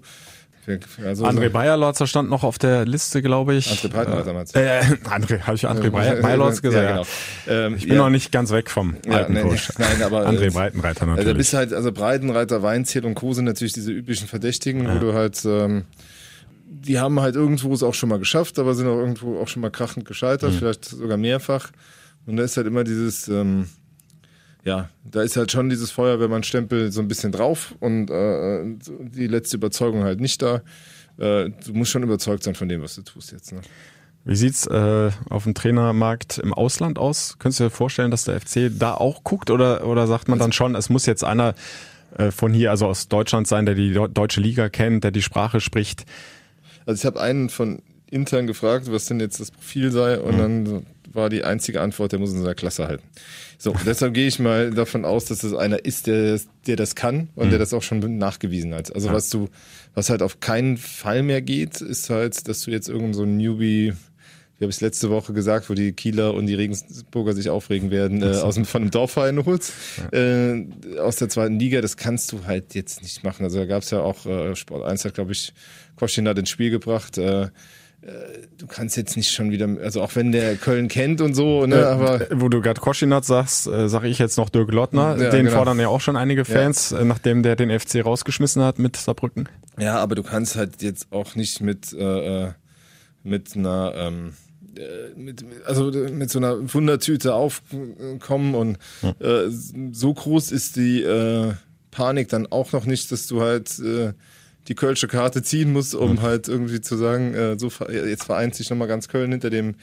Also, André Bayerlotzer stand noch auf der Liste, glaube ich. André Breitenreiter meinst du? Äh, [laughs] André, habe ich André Bayer- [laughs] Bayerlotzer gesagt? Ja, Ja, genau. Ähm, ich bin ja. noch nicht ganz weg vom alten nee, Coach. [laughs] Nein, aber André äh, Breitenreiter Also da natürlich. bist du halt, also Breitenreiter, Weinziel und Co. sind natürlich diese üblichen Verdächtigen, wo du halt, ähm, die haben halt irgendwo es auch schon mal geschafft, aber sind auch irgendwo auch schon mal krachend gescheitert, Mhm. vielleicht sogar mehrfach. Und da ist halt immer dieses, ähm, ja, da ist halt schon dieses Feuerwehrmann-Stempel so ein bisschen drauf und äh, die letzte Überzeugung halt nicht da. Äh, du musst schon überzeugt sein von dem, was du tust jetzt. Ne? Wie sieht's äh, auf dem Trainermarkt im Ausland aus? Könntest du dir vorstellen, dass der FC da auch guckt oder, oder sagt man dann schon, es muss jetzt einer äh, von hier, also aus Deutschland sein, der die deutsche Liga kennt, der die Sprache spricht? Also ich habe einen von intern gefragt, was denn jetzt das Profil sei und dann war die einzige Antwort, der muss in seiner Klasse halten. So, [laughs] deshalb gehe ich mal davon aus, dass das einer ist, der, der das kann und der das auch schon nachgewiesen hat. Also was du, was halt auf keinen Fall mehr geht, ist halt, dass du jetzt irgend so ein Newbie wie habe ich letzte Woche gesagt, wo die Kieler und die Regensburger sich aufregen werden, äh, aus dem, von dem Dorfverein holst, äh, aus der zweiten Liga, das kannst du halt jetzt nicht machen. Also da gab es ja auch, äh, Sport 1 hat, glaube ich, Koschin hat ins Spiel gebracht, äh, du kannst jetzt nicht schon wieder, also auch wenn der Köln kennt und so, ne, Äh, aber wo du gerade Koschinat sagst, äh, sage ich jetzt noch Dirk Lottner. Ja, den genau. fordern ja auch schon einige Fans, äh, nachdem der den FC rausgeschmissen hat mit Saarbrücken. Ja, aber du kannst halt jetzt auch nicht mit, äh, äh, mit einer, ähm, äh, mit, also mit so einer Wundertüte aufkommen und äh, so groß ist die äh, Panik dann auch noch nicht, dass du halt äh, die Kölsche Karte ziehen musst, um halt irgendwie zu sagen, äh, so jetzt vereint sich nochmal ganz Köln hinter dem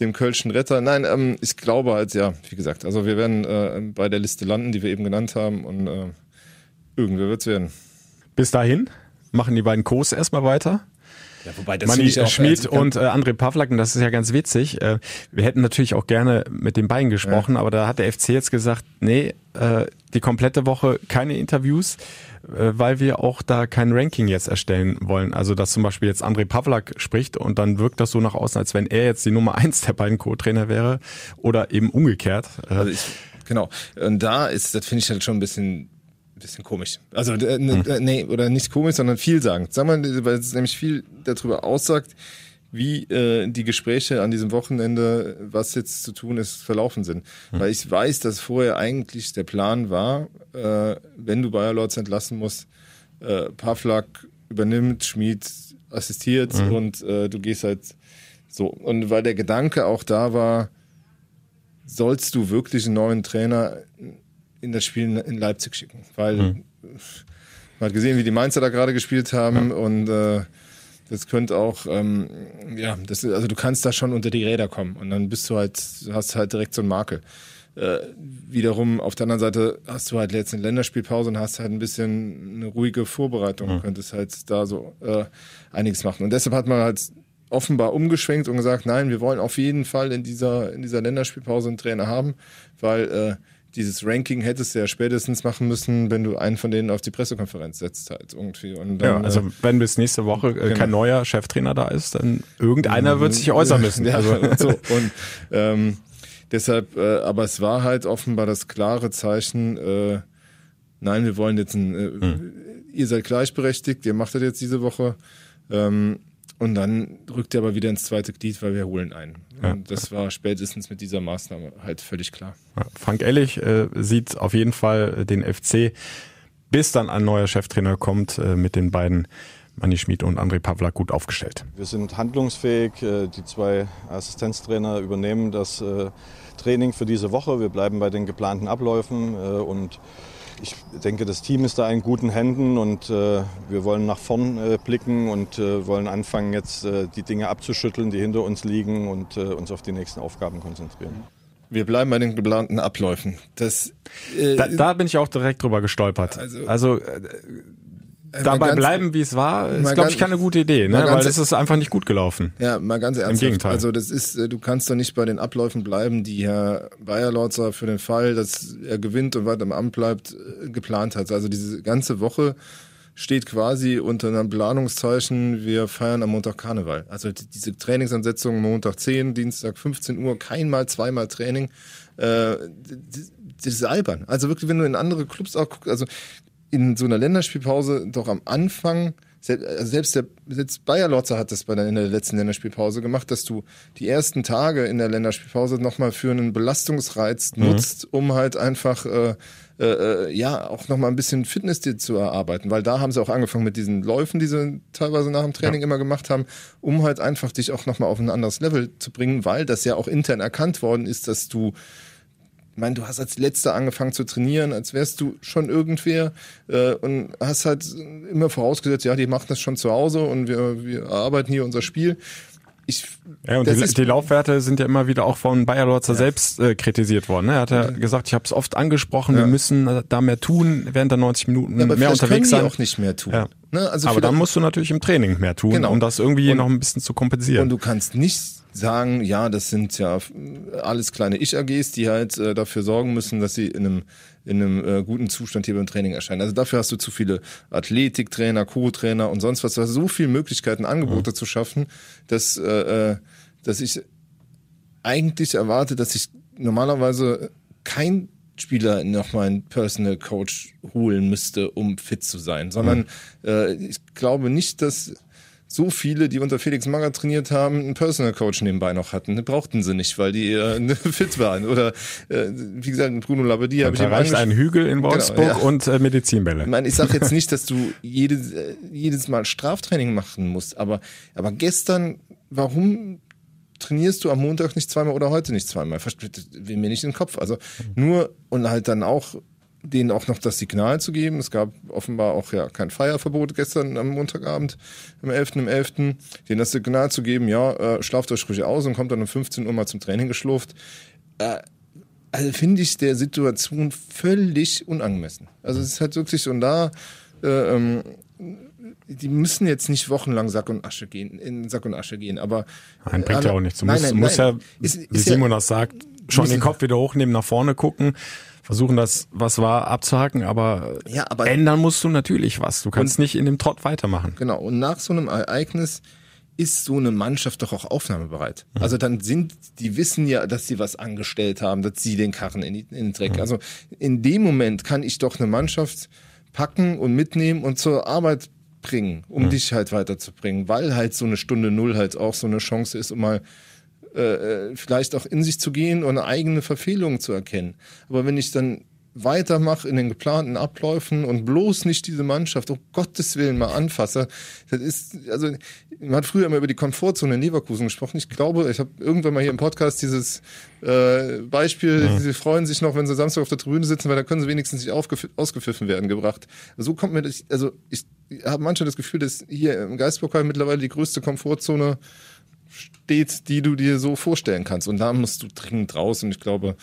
dem Kölschen Retter. Nein, ähm, ich glaube halt, ja, wie gesagt, also wir werden äh, bei der Liste landen, die wir eben genannt haben und äh, irgendwer wird's werden. Bis dahin machen die beiden Co's erstmal weiter. Ja, wobei das Manni Schmid also, und äh, André Pavlak, und das ist ja ganz witzig. Äh, wir hätten natürlich auch gerne mit den beiden gesprochen, aber da hat der FC jetzt gesagt, nee, äh, die komplette Woche keine Interviews, weil wir auch da kein Ranking jetzt erstellen wollen. Also dass zum Beispiel jetzt André Pavlak spricht und dann wirkt das so nach außen, als wenn er jetzt die Nummer [laughs] eins der beiden Co-Trainer wäre oder eben umgekehrt. Äh, Also ich, genau. Und da ist, das finde ich halt schon ein bisschen, bisschen komisch. Also, äh, Hm. ne, äh, nee, oder nicht komisch, sondern vielsagend. Sag mal, weil es nämlich viel darüber aussagt, wie äh, die Gespräche an diesem Wochenende, was jetzt zu tun ist, verlaufen sind. Hm. Weil ich weiß, dass vorher eigentlich der Plan war, äh, wenn du Bayer Lords entlassen musst, äh, Pavlak übernimmt, Schmid assistiert Mhm. und äh, du gehst halt so. Und weil der Gedanke auch da war, sollst du wirklich einen neuen Trainer in das Spiel in Leipzig schicken? Weil Mhm. man hat gesehen, wie die Mainzer da gerade gespielt haben und äh, das könnte auch, ähm, ja, das, also du kannst da schon unter die Räder kommen und dann bist du halt, hast halt direkt so einen Makel. Äh, wiederum auf der anderen Seite hast du halt jetzt eine Länderspielpause und hast halt ein bisschen eine ruhige Vorbereitung, Mhm. könntest halt da so äh, einiges machen. Und deshalb hat man halt offenbar umgeschwenkt und gesagt, nein, wir wollen auf jeden Fall in dieser, in dieser Länderspielpause einen Trainer haben, weil äh, dieses Ranking hättest du ja spätestens machen müssen, wenn du einen von denen auf die Pressekonferenz setzt halt irgendwie. Und ja, dann, also äh, wenn bis nächste Woche äh, genau. kein neuer Cheftrainer da ist, dann irgendeiner wird sich äußern müssen. [laughs] Ja, Also [laughs] so. [laughs] Und ähm, deshalb, äh, aber es war halt offenbar das klare Zeichen, äh, nein, wir wollen jetzt ein, äh, mhm. ihr seid gleichberechtigt, ihr macht das jetzt diese Woche. Ähm, und dann rückt er aber wieder ins zweite Glied, weil wir holen einen. Ja. Und das war spätestens mit dieser Maßnahme halt völlig klar. Frank Ellig äh, sieht auf jeden Fall den FC, bis dann ein neuer Cheftrainer kommt, äh, mit den beiden Manni Schmid und André Pavlak gut aufgestellt. Wir sind handlungsfähig. Äh, die zwei Assistenztrainer übernehmen das äh, Training für diese Woche. Wir bleiben bei den geplanten Abläufen äh, und ich denke, das Team ist da in guten Händen und äh, wir wollen nach vorn äh, blicken und äh, wollen anfangen, jetzt äh, die Dinge abzuschütteln, die hinter uns liegen und äh, uns auf die nächsten Aufgaben konzentrieren. Wir bleiben bei den geplanten Abläufen. Das, äh, da, da, bin ich auch direkt drüber gestolpert. Also, also äh, dabei ganz, bleiben, wie es war, ist, glaube ich, keine gute Idee, ne? weil es ist einfach nicht gut gelaufen. Ja, mal ganz ernsthaft. Im Gegenteil. Also das ist, äh, du kannst doch nicht bei den Abläufen bleiben, die Herr Bayerlotzer für den Fall, dass er gewinnt und weiter im Amt bleibt, äh, geplant hat. Also diese ganze Woche steht quasi unter einem Planungszeichen, wir feiern am Montag Karneval. Also diese Trainingsansetzung Montag 10, Dienstag 15 Uhr, keinmal, zweimal Training. Äh, das ist albern. Also wirklich, wenn du in andere Clubs auch guckst, also in so einer Länderspielpause doch am Anfang, also selbst, der, selbst Bayer Lotzer hat das bei der, in der letzten Länderspielpause gemacht, dass du die ersten Tage in der Länderspielpause nochmal für einen Belastungsreiz mhm. nutzt, um halt einfach äh, äh, äh ja auch nochmal ein bisschen Fitness dir zu erarbeiten, weil da haben sie auch angefangen mit diesen Läufen, die sie teilweise nach dem Training ja. immer gemacht haben, um halt einfach dich auch nochmal auf ein anderes Level zu bringen, weil das ja auch intern erkannt worden ist, dass du ich meine, du hast als Letzter angefangen zu trainieren, als wärst du schon irgendwer äh, und hast halt immer vorausgesetzt, ja, die machen das schon zu Hause und wir, wir arbeiten hier unser Spiel. Ich, ja, und die, die, Laufwerte sind ja immer wieder auch von Bayer Lorzer ja. selbst äh, kritisiert worden. Ne? Er hat ja gesagt, ich habe es oft angesprochen, ja. wir müssen da mehr tun während der 90 Minuten, ja, mehr unterwegs sein. auch nicht mehr tun. Ja. Ne? Also aber dann musst du natürlich im Training mehr tun, genau. um das irgendwie und, noch ein bisschen zu kompensieren. Und du kannst nicht sagen, ja, das sind ja alles kleine Ich-AGs, die halt äh, dafür sorgen müssen, dass sie in einem, in einem äh, guten Zustand hier beim Training erscheinen. Also dafür hast du zu viele Athletiktrainer, Co-Trainer und sonst was. Du hast so viele Möglichkeiten, Angebote mhm. zu schaffen, dass, äh, äh, dass ich eigentlich erwarte, dass ich normalerweise kein Spieler noch mal einen Personal Coach holen müsste, um fit zu sein, sondern mhm. äh, ich glaube nicht, dass so viele, die unter Felix Magath trainiert haben, einen Personal Coach nebenbei noch hatten. Brauchten sie nicht, weil die äh, [laughs] fit waren. Oder äh, wie gesagt, Bruno Labbadia habe ich reicht ein Hügel in genau, Wolfsburg genau, ja. und äh, Medizinbälle. Ich meine, ich sage jetzt [laughs] nicht, dass du jedes, äh, jedes Mal Straftraining machen musst, aber, aber gestern, warum trainierst du am Montag nicht zweimal oder heute nicht zweimal? Will mir nicht in den Kopf. Also nur und halt dann auch denen auch noch das Signal zu geben. Es gab offenbar auch ja kein Feierverbot gestern am Montagabend, am 11. im 11. Denen das Signal zu geben, ja, äh, schlaft euch ruhig aus und kommt dann um 15 Uhr mal zum Training geschlurft. Äh, also finde ich der Situation völlig unangemessen. Also es ist halt wirklich so, und da, äh, ähm, die müssen jetzt nicht wochenlang Sack und Asche gehen, in Sack und Asche gehen, aber. Nein, bringt ja auch nichts. Du musst, nein, nein, musst ja, ist, ist wie Simon ja, das sagt, schon den Kopf wieder hochnehmen, nach vorne gucken versuchen das, was war, abzuhaken, aber, ja, aber ändern musst du natürlich was. Du kannst nicht in dem Trott weitermachen. Genau. Und nach so einem Ereignis ist so eine Mannschaft doch auch aufnahmebereit. Mhm. Also dann sind, die wissen ja, dass sie was angestellt haben, dass sie den Karren in, in den Dreck. Mhm. Also in dem Moment kann ich doch eine Mannschaft packen und mitnehmen und zur Arbeit bringen, um mhm. dich halt weiterzubringen, weil halt so eine Stunde Null halt auch so eine Chance ist, um mal äh, äh, vielleicht auch in sich zu gehen und eigene Verfehlungen zu erkennen. Aber wenn ich dann weitermache in den geplanten Abläufen und bloß nicht diese Mannschaft, um Gottes Willen mal anfasse. Das ist, also, man hat früher immer über die Komfortzone in Leverkusen gesprochen. Ich glaube, ich habe irgendwann mal hier im Podcast dieses äh, Beispiel, ja. sie freuen sich noch, wenn sie Samstag auf der Tribüne sitzen, weil da können sie wenigstens nicht ausgepfiffen werden, gebracht. So kommt mir das, also ich habe manchmal das Gefühl, dass hier im Geistpokal mittlerweile die größte Komfortzone steht, die du dir so vorstellen kannst. Und da musst du dringend raus. Und ich glaube,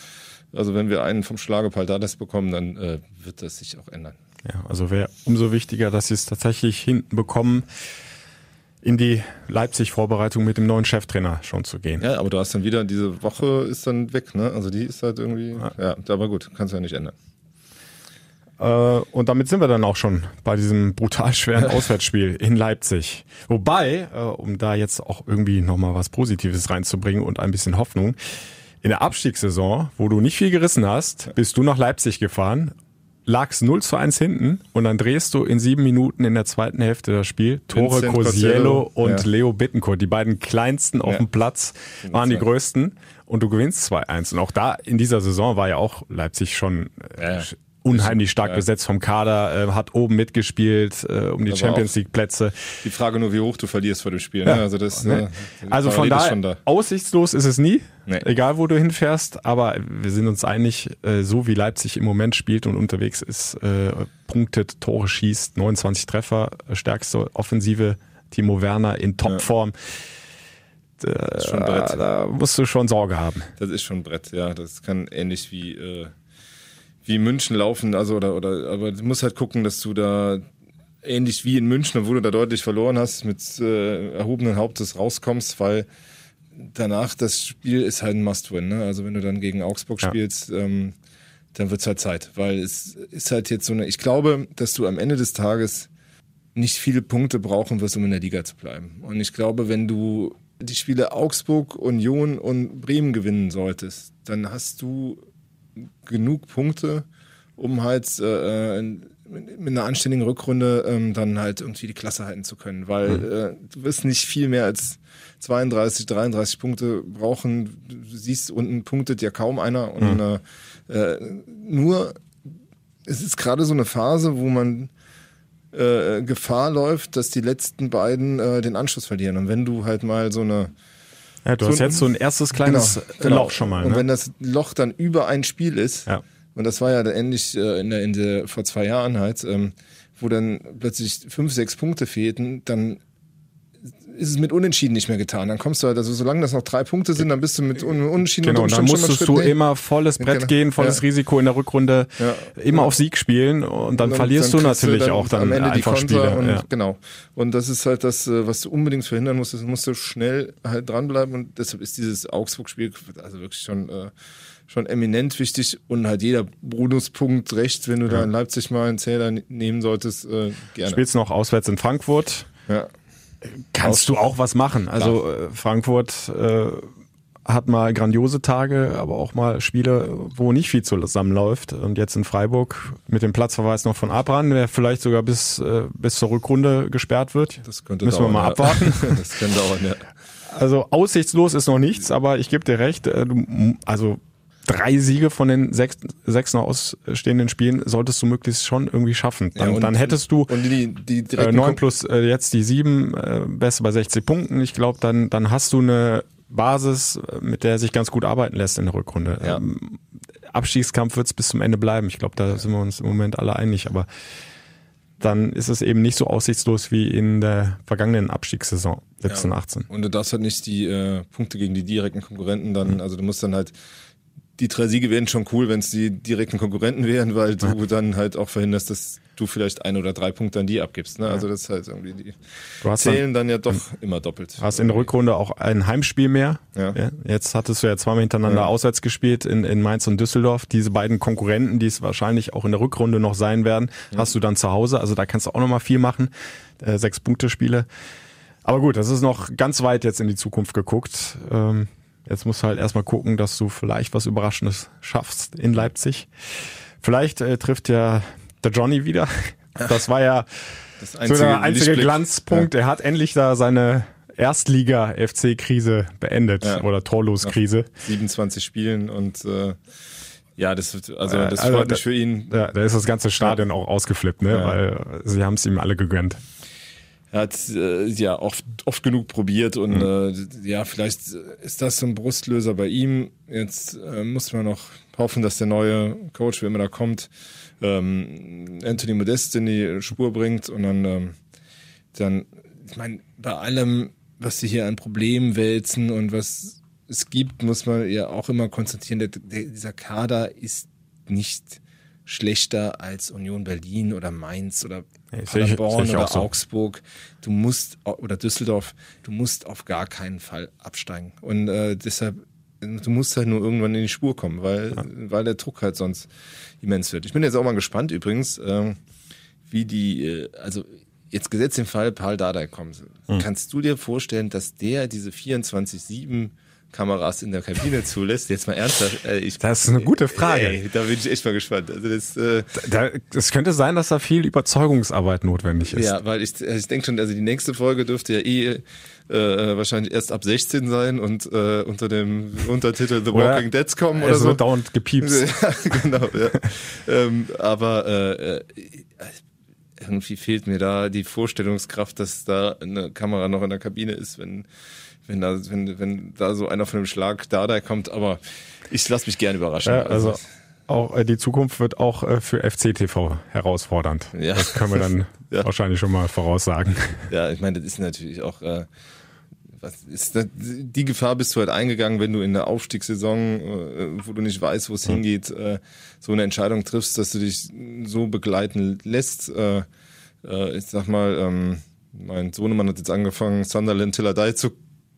also wenn wir einen vom Schlagepal da das bekommen, dann äh, wird das sich auch ändern. Ja, also wäre umso wichtiger, dass sie es tatsächlich hinten bekommen, in die Leipzig-Vorbereitung mit dem neuen Cheftrainer schon zu gehen. Ja, aber du hast dann wieder, diese Woche ist dann weg, ne? Also die ist halt irgendwie, ja, ja aber gut, kannst ja nicht ändern. Äh, und damit sind wir dann auch schon bei diesem brutal schweren [laughs] Auswärtsspiel in Leipzig. Wobei, äh, um da jetzt auch irgendwie nochmal was Positives reinzubringen und ein bisschen Hoffnung, in der Abstiegssaison, wo du nicht viel gerissen hast, bist du nach Leipzig gefahren lagst 0 zu 1 hinten und dann drehst du in sieben Minuten in der zweiten Hälfte das Spiel. Tore Vincent Cosiello und ja. Leo Bittencourt, die beiden kleinsten auf Ja. dem Platz, waren die größten und du gewinnst 2-1. Und auch da in dieser Saison war ja auch Leipzig schon äh, Ja. Unheimlich stark Ja. besetzt vom Kader, äh, hat oben mitgespielt äh, um die Aber Champions League Plätze. Die Frage nur, wie hoch du verlierst vor dem Spiel. Ja. Ne? Also, das, Ne? Also von schon da. aussichtslos ist es nie, Nee. egal wo du hinfährst, aber wir sind uns einig, äh, so wie Leipzig im Moment spielt und unterwegs ist, äh, punktet, Tore schießt, 29 Treffer, stärkste Offensive, Timo Werner in Topform. Das ist schon ein Brett. Da musst du schon Sorge haben. Das ist schon ein Brett, ja. Das kann ähnlich wie, äh, wie München laufen. Also, oder, oder, aber du musst halt gucken, dass du da ähnlich wie in München, obwohl du da deutlich verloren hast, mit äh, erhobenen Hauptes rauskommst, weil danach das Spiel ist halt ein Must-Win. Ne? Also wenn du dann gegen Augsburg Ja. spielst, ähm, dann wird's halt Zeit. Weil es ist halt jetzt so eine, ich glaube, dass du am Ende des Tages nicht viele Punkte brauchen wirst, um in der Liga zu bleiben. Und ich glaube, wenn du die Spiele Augsburg, Union und Bremen gewinnen solltest, dann hast du genug Punkte, um halt äh, in- mit einer anständigen Rückrunde ähm, dann halt irgendwie die Klasse halten zu können. Weil äh, du wirst nicht viel mehr als 32, 33 Punkte brauchen. Du siehst, unten punktet ja kaum einer. Und äh, äh, nur, es ist gerade so eine Phase, wo man äh, Gefahr läuft, dass die letzten beiden äh, den Anschluss verlieren. Und wenn du halt mal so eine Ja, du So hast ein- jetzt so ein erstes kleines Genau, genau. Loch schon mal. Und Ne? wenn das Loch dann über ein Spiel ist, Ja. und das war ja ähnlich äh, in der, in der, vor zwei Jahren halt, ähm, wo dann plötzlich fünf, sechs Punkte fehlten, dann ist es mit Unentschieden nicht mehr getan. Dann kommst du halt, also solange das noch drei Punkte sind, dann bist du mit Un Unentschieden Genau, und dann musstest du näher. immer volles Brett Genau. gehen, volles Ja. Risiko in der Rückrunde, Ja. immer auf Sieg spielen und dann Und verlierst dann du natürlich auch dann am Ende die einfach Konter Spiele. Und, ja. Genau. Und das ist halt das, äh, was du unbedingt verhindern musst. Das musst du schnell halt dranbleiben. Und deshalb ist dieses Augsburg-Spiel also wirklich schon, äh, schon eminent wichtig. Und halt jeder Bonuspunkt recht, wenn du da in Leipzig mal einen Zähler ne- nehmen solltest, äh, gerne. Spielst noch auswärts in Frankfurt, Ja. Kannst du auch was machen. Also äh, Frankfurt äh, hat mal grandiose Tage, aber auch mal Spiele, wo nicht viel zusammenläuft. Und jetzt in Freiburg mit dem Platzverweis noch von Abran, der vielleicht sogar bis, äh, bis zur Rückrunde gesperrt wird. Das könnte Müssen dauern, wir mal ja. abwarten. [laughs] das kann dauern, ja. Also aussichtslos ist noch nichts, aber ich gebe dir recht, äh, du, also drei Siege von den sechs, sechs noch ausstehenden Spielen solltest du möglichst schon irgendwie schaffen. Dann, Ja, und- dann hättest du Und die, die äh, direkten 9 Kon- plus äh, jetzt die sieben, äh, besser bei 60 Punkten. Ich glaube, dann, dann hast du eine Basis, äh, mit der sich ganz gut arbeiten lässt in der Rückrunde. Ja. Ähm, Abstiegskampf wird es bis zum Ende bleiben. Ich glaube, da sind wir uns im Moment alle einig, aber dann ist es eben nicht so aussichtslos wie in der vergangenen Abstiegssaison 17, Ja. 18. Und du darfst halt nicht die äh, Punkte gegen die direkten Konkurrenten dann, also du musst dann halt, die drei Siege wären schon cool, wenn es die direkten Konkurrenten wären, weil du dann halt auch verhinderst, dass du vielleicht ein oder drei Punkte an die abgibst. Ne? Also das ist halt irgendwie die zählen dann, ja doch immer doppelt. Hast in der Rückrunde auch ein Heimspiel mehr. Ja. Jetzt hattest du ja zweimal hintereinander Ja. auswärts gespielt in, in Mainz und Düsseldorf. Diese beiden Konkurrenten, die es wahrscheinlich auch in der Rückrunde noch sein werden, hast du dann zu Hause. Also da kannst du auch nochmal viel machen. Äh, sechs Punkte Spiele. Aber gut, das ist noch ganz weit jetzt in die Zukunft geguckt. Ähm, jetzt musst du halt erstmal gucken, dass du vielleicht was Überraschendes schaffst in Leipzig. Vielleicht äh, trifft ja der Johnny wieder. Das war ja Das so einzige der einzige Lichtblick. Glanzpunkt. Er hat endlich da seine Erstliga-FC-Krise beendet Ja. oder Torlos-Krise. 27 Spielen und äh, ja, das wird, also Äh, das also freut da- mich für ihn. Ja, da ist das ganze Stadion auch ausgeflippt, ne? Ja. weil sie haben es ihm alle gegönnt. Er hat äh, ja oft, oft genug probiert und Mhm. äh, ja, vielleicht ist das so ein Brustlöser bei ihm. Jetzt äh, muss man noch hoffen, dass der neue Coach, wer immer da kommt, ähm, Anthony Modest in die Spur bringt und dann, ähm, dann, ich meine, bei allem, was sie hier an Problemen wälzen und was es gibt, muss man ja auch immer konstatieren, der, der, dieser Kader ist nicht schlechter als Union Berlin oder Mainz oder ich- Paderborn oder so. Augsburg. Du musst oder Düsseldorf, du musst auf gar keinen Fall absteigen. Und äh, deshalb, du musst halt nur irgendwann in die Spur kommen, weil, weil der Druck halt sonst immens wird. Ich bin jetzt auch mal gespannt übrigens, ähm, wie die, äh, also jetzt gesetzt den Fall Paul Dardai kommt. Hm. Kannst du dir vorstellen, dass der diese 24-7 Kameras in der Kabine zulässt. Jetzt mal ernsthaft. Äh, ich, das ist eine gute Frage. Ey, da bin ich echt mal gespannt. Also das, äh, da, das könnte sein, dass da viel Überzeugungsarbeit notwendig ist. Ja, weil ich, also ich denke schon, also die nächste Folge dürfte ja eh äh, wahrscheinlich erst ab 16 sein und äh, unter dem Untertitel The Walking Dead kommen oder so. wird dauernd gepiepst. [laughs] ja, genau, ja. ähm, aber äh, äh, irgendwie fehlt mir da die Vorstellungskraft, dass da eine Kamera noch in der Kabine ist, wenn wenn da, wenn, wenn da so einer von dem Schlag da da kommt, aber ich lasse mich gerne überraschen. Ja, also, also auch äh, die Zukunft wird auch äh, für FCTV herausfordernd. Ja. Das können wir dann [laughs] ja. wahrscheinlich schon mal voraussagen. Ja, ich meine, das ist natürlich auch äh, was ist das, die Gefahr bist du halt eingegangen, wenn du in der Aufstiegssaison, äh, wo du nicht weißt, wo es mhm. hingeht, äh, so eine Entscheidung triffst, dass du dich so begleiten lässt. Äh, ich sag mal, ähm, mein Sohnemann hat jetzt angefangen, Sunderland Till I Die zu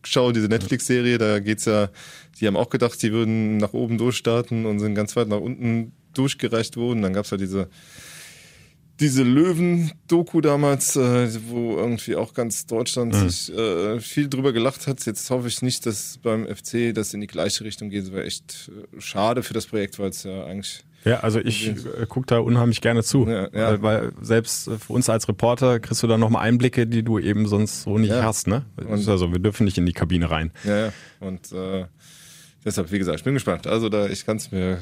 schauen, diese Netflix-Serie, da geht's ja, die haben auch gedacht, die würden nach oben durchstarten und sind ganz weit nach unten durchgereicht worden. Dann gab's ja diese diese Löwen-Doku damals, äh, wo irgendwie auch ganz Deutschland mhm. sich äh, viel drüber gelacht hat. Jetzt hoffe ich nicht, dass beim FC das in die gleiche Richtung geht. Das wäre echt äh, schade für das Projekt, weil es ja eigentlich ja, also ich äh, gucke da unheimlich gerne zu, ja, ja. Weil, weil selbst für uns als Reporter kriegst du da nochmal Einblicke, die du eben sonst so nicht ja. hast. Ne? Und also wir dürfen nicht in die Kabine rein. Ja, ja. Und äh, deshalb, wie gesagt, ich bin gespannt. Also da, ich kann es mir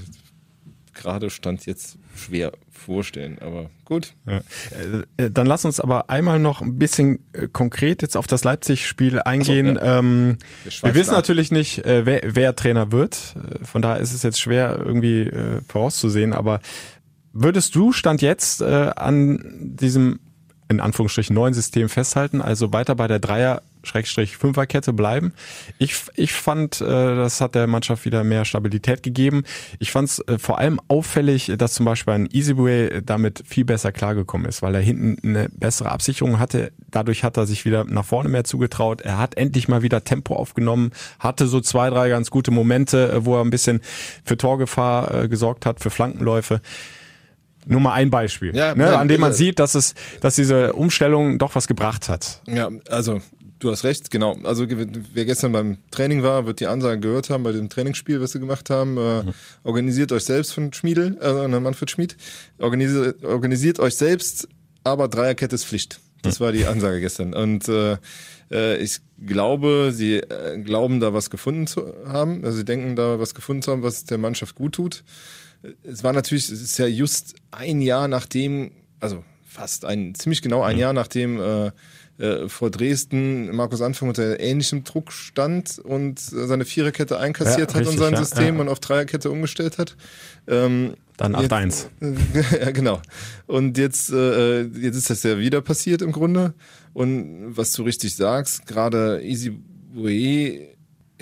gerade Stand jetzt schwer vorstellen, aber gut. Ja. Äh, dann lass uns aber einmal noch ein bisschen äh, konkret jetzt auf das Leipzig-Spiel eingehen. So, ja. ähm, wir wissen natürlich nicht, äh, wer, wer, Trainer wird. Von daher ist es jetzt schwer irgendwie äh, vorauszusehen, aber würdest du Stand jetzt äh, an diesem in Anführungsstrichen neuen System festhalten, also weiter bei der Dreier Schrägstrich Fünferkette bleiben. Ich, ich fand, äh, das hat der Mannschaft wieder mehr Stabilität gegeben. Ich fand es äh, vor allem auffällig, dass zum Beispiel ein Easyway damit viel besser klargekommen ist, weil er hinten eine bessere Absicherung hatte. Dadurch hat er sich wieder nach vorne mehr zugetraut. Er hat endlich mal wieder Tempo aufgenommen, hatte so zwei, drei ganz gute Momente, äh, wo er ein bisschen für Torgefahr gesorgt hat, für Flankenläufe. Nur mal ein Beispiel, ja, ne, an dem man sieht, dass es, dass diese Umstellung doch was gebracht hat. Ja, also Du hast recht, genau. Also wer gestern beim Training war, wird die Ansage gehört haben bei dem Trainingsspiel, was sie gemacht haben. Äh, mhm. Organisiert euch selbst von Schmiedel, äh, Manfred Schmied. Organisiert, organisiert euch selbst, aber Dreierkette ist Pflicht. Das mhm. war die Ansage gestern. Und äh, äh, ich glaube, sie äh, glauben da was gefunden zu haben. Also sie denken da was gefunden zu haben, was der Mannschaft gut tut. Es war natürlich, es ist ja just ein Jahr nachdem, also fast ein, ziemlich genau ein mhm. Jahr nachdem äh, äh, vor Dresden Markus Anfang unter ähnlichem Druck stand und seine Viererkette einkassiert ja, hat und sein ja, System ja. und auf Dreierkette umgestellt hat. Ähm, Dann 8-1. [laughs] ja, genau. Und jetzt, äh, jetzt ist das ja wieder passiert im Grunde. Und was du richtig sagst, gerade Easy Boué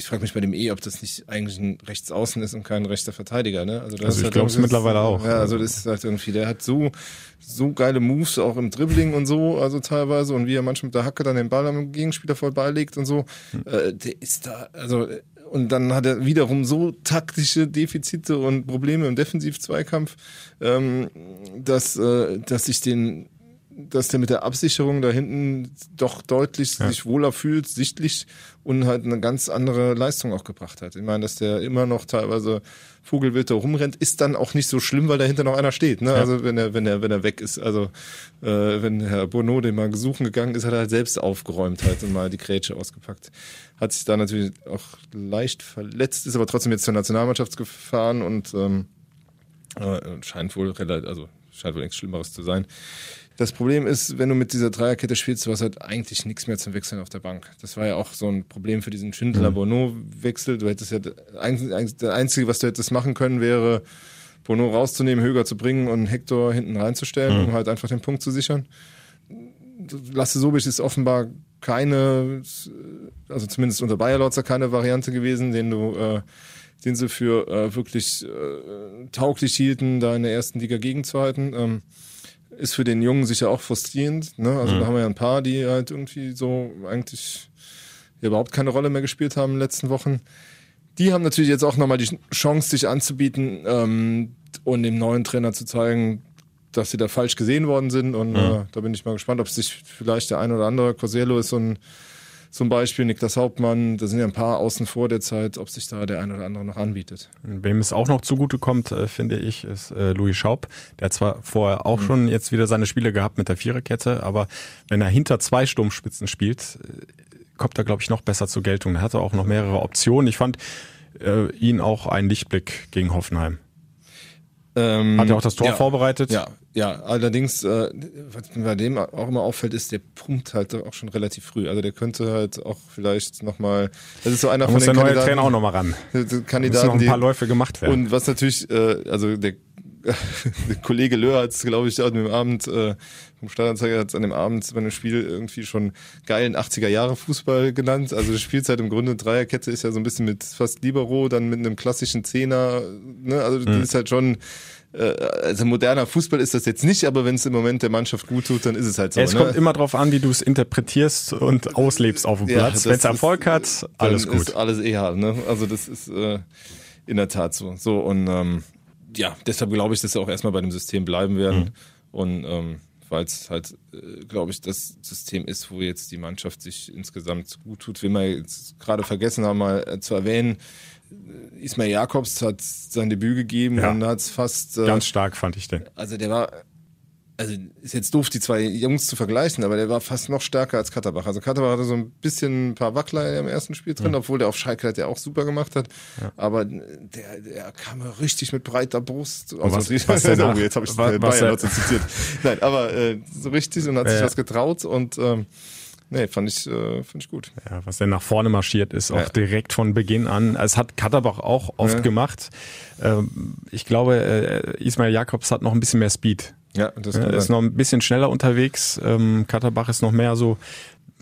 ich frage mich bei dem E, ob das nicht eigentlich ein Rechtsaußen ist und kein rechter Verteidiger. Ne? Also, also ich halt glaube es mittlerweile auch. Ja, also das ist halt irgendwie, der hat so so geile Moves auch im Dribbling und so, also teilweise und wie er manchmal mit der Hacke dann den Ball am Gegenspieler vorbeilegt und so. Hm. Äh, der ist da, also und dann hat er wiederum so taktische Defizite und Probleme im Defensiv-Zweikampf, ähm, dass, äh, dass ich den dass der mit der Absicherung da hinten doch deutlich ja. sich wohler fühlt, sichtlich und halt eine ganz andere Leistung auch gebracht hat. Ich meine, dass der immer noch teilweise Vogelwild da rumrennt, ist dann auch nicht so schlimm, weil dahinter noch einer steht. Ne? Ja. Also wenn er, wenn er, wenn er weg ist. Also äh, wenn Herr Bono den mal gesuchen gegangen ist, hat er halt selbst aufgeräumt halt und mal die Grätsche ausgepackt. Hat sich da natürlich auch leicht verletzt, ist aber trotzdem jetzt zur Nationalmannschaft gefahren und ähm, äh, scheint wohl relativ, also scheint wohl nichts Schlimmeres zu sein. Das Problem ist, wenn du mit dieser Dreierkette spielst, du hast halt eigentlich nichts mehr zum Wechseln auf der Bank. Das war ja auch so ein Problem für diesen Schindler-Bono-Wechsel. Du hättest ja, das Einzige, was du hättest machen können, wäre, Bono rauszunehmen, Höger zu bringen und Hector hinten reinzustellen, mhm. um halt einfach den Punkt zu sichern. Lasse Sobisch ist offenbar keine, also zumindest unter Bayer Lotzer keine Variante gewesen, den du, äh, den sie für äh, wirklich äh, tauglich hielten, da in der ersten Liga gegenzuhalten. Ähm, ist für den Jungen sicher auch frustrierend. Ne? Also mhm. da haben wir ja ein paar, die halt irgendwie so eigentlich überhaupt keine Rolle mehr gespielt haben in den letzten Wochen. Die haben natürlich jetzt auch nochmal die Chance, sich anzubieten ähm, und dem neuen Trainer zu zeigen, dass sie da falsch gesehen worden sind. Und mhm. äh, da bin ich mal gespannt, ob sich vielleicht der ein oder andere, Cosello ist so ein zum Beispiel Niklas Hauptmann, da sind ja ein paar außen vor der Zeit, ob sich da der eine oder andere noch anbietet. Wem es auch noch zugutekommt, äh, finde ich, ist äh, Louis Schaub. Der hat zwar vorher auch mhm. schon jetzt wieder seine Spiele gehabt mit der Viererkette, aber wenn er hinter zwei Sturmspitzen spielt, äh, kommt er, glaube ich, noch besser zur Geltung. Er hatte auch noch mehrere Optionen. Ich fand äh, ihn auch ein Lichtblick gegen Hoffenheim. Ähm, Hat er auch das Tor ja, vorbereitet? Ja, ja. Allerdings, äh, was mir bei dem auch immer auffällt, ist, der pumpt halt auch schon relativ früh. Also der könnte halt auch vielleicht nochmal. Das ist so einer da von muss den der neue Trainer auch nochmal ran. [laughs] Kandidaten, noch ein paar Läufe gemacht werden. Und was natürlich, äh, also der [laughs] Kollege Löhr hat es, glaube ich, an dem Abend äh, vom Stadtanzeiger hat es an dem Abend bei einem Spiel irgendwie schon geilen 80er Jahre Fußball genannt. Also die Spielzeit im Grunde Dreierkette ist ja so ein bisschen mit fast Libero, dann mit einem klassischen Zehner. Ne? Also die mhm. ist halt schon äh, also moderner Fußball ist das jetzt nicht, aber wenn es im Moment der Mannschaft gut tut, dann ist es halt so. Es ne? kommt immer darauf an, wie du es interpretierst und auslebst auf dem Platz. Ja, wenn es Erfolg hat, alles gut. Ist alles eher, ne? Also das ist äh, in der Tat so. So und ähm, ja, deshalb glaube ich, dass sie auch erstmal bei dem System bleiben werden mhm. und ähm, weil es halt, äh, glaube ich, das System ist, wo jetzt die Mannschaft sich insgesamt gut tut. Wie wir jetzt gerade vergessen haben, mal äh, zu erwähnen, Ismail Jakobs hat sein Debüt gegeben ja. und hat es fast. Äh, Ganz stark fand ich den. Also der war, also ist jetzt doof, die zwei Jungs zu vergleichen, aber der war fast noch stärker als Katterbach. Also Katterbach hatte so ein bisschen ein paar Wackler im ersten Spiel drin, mhm. obwohl der auf Schalke hat der auch super gemacht hat. Ja. Aber der, der kam richtig mit breiter Brust. Also was, [laughs] was der nach, jetzt habe ich was, Bayern was zitiert. [laughs] Nein, aber äh, so richtig und hat sich was getraut und ähm, Nee, fand ich, äh, fand ich gut. Ja, was er nach vorne marschiert ist, auch ja. direkt von Beginn an. Es hat Katterbach auch oft ja. gemacht. Ähm, ich glaube, äh, Ismail Jakobs hat noch ein bisschen mehr Speed. Ja, das ja, ist noch ein bisschen schneller unterwegs. Ähm, Katterbach ist noch mehr so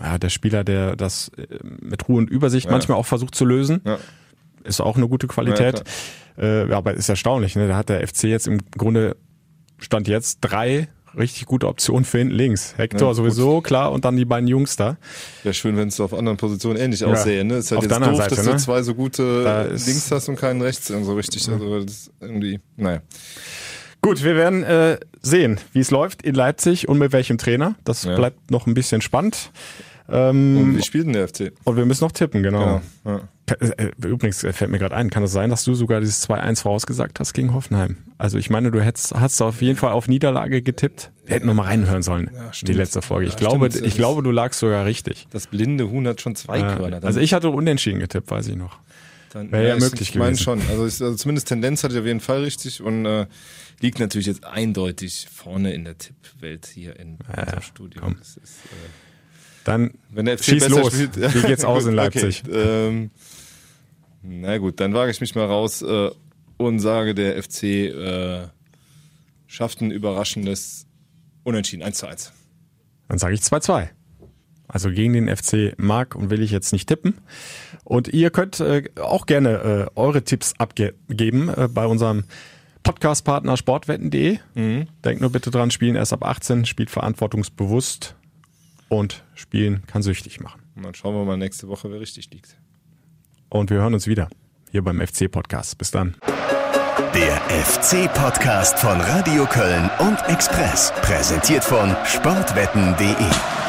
ja, der Spieler, der das äh, mit Ruhe und Übersicht ja. manchmal auch versucht zu lösen. Ja. Ist auch eine gute Qualität. Ja, äh, aber ist erstaunlich, ne? Da hat der FC jetzt im Grunde Stand jetzt drei richtig gute Option für hinten links. Hector ja, sowieso, gut. klar, und dann die beiden Jungs da. Wäre schön, wenn es auf anderen Positionen ähnlich ja. aussähe. Ne? Ist halt auf jetzt doof, Seite, dass ne? du zwei so gute da links hast und keinen rechts so richtig. Ja. Also das irgendwie, naja. Gut, wir werden äh, sehen, wie es läuft in Leipzig und mit welchem Trainer. Das ja. bleibt noch ein bisschen spannend. Ähm, und wie spielt denn der FC? Und wir müssen noch tippen, genau. genau. Ja. Äh, übrigens äh, fällt mir gerade ein, kann es das sein, dass du sogar dieses 2-1 vorausgesagt hast gegen Hoffenheim? Also ich meine, du hättest, hast auf jeden Fall auf Niederlage getippt. Wir hätten nochmal reinhören sollen, ja, die letzte Folge. Ich ja, glaube, stimmt. ich glaube, du lagst sogar richtig. Das blinde Huhn hat schon zwei ja, Körner. Also ich hatte unentschieden getippt, weiß ich noch. Wäre ja, möglich ich, ich meine schon. Also, ich, also, zumindest Tendenz hatte ich auf jeden Fall richtig und äh, liegt natürlich jetzt eindeutig vorne in der Tippwelt hier in ja, unserem Studio. Komm. Ist, äh, Dann wenn der FC schieß los. Spielt, [laughs] Wie geht's aus in Leipzig? Okay, ähm, na gut, dann wage ich mich mal raus äh, und sage, der FC äh, schafft ein überraschendes Unentschieden, 1 zu 1. Dann sage ich 2-2. Also gegen den FC mag und will ich jetzt nicht tippen. Und ihr könnt äh, auch gerne äh, eure Tipps abgeben äh, bei unserem Podcast-Partner sportwetten.de. Mhm. Denkt nur bitte dran, spielen erst ab 18, spielt verantwortungsbewusst und spielen kann süchtig machen. Und dann schauen wir mal nächste Woche, wer richtig liegt. Und wir hören uns wieder hier beim FC-Podcast. Bis dann. Der FC-Podcast von Radio Köln und Express. Präsentiert von sportwetten.de.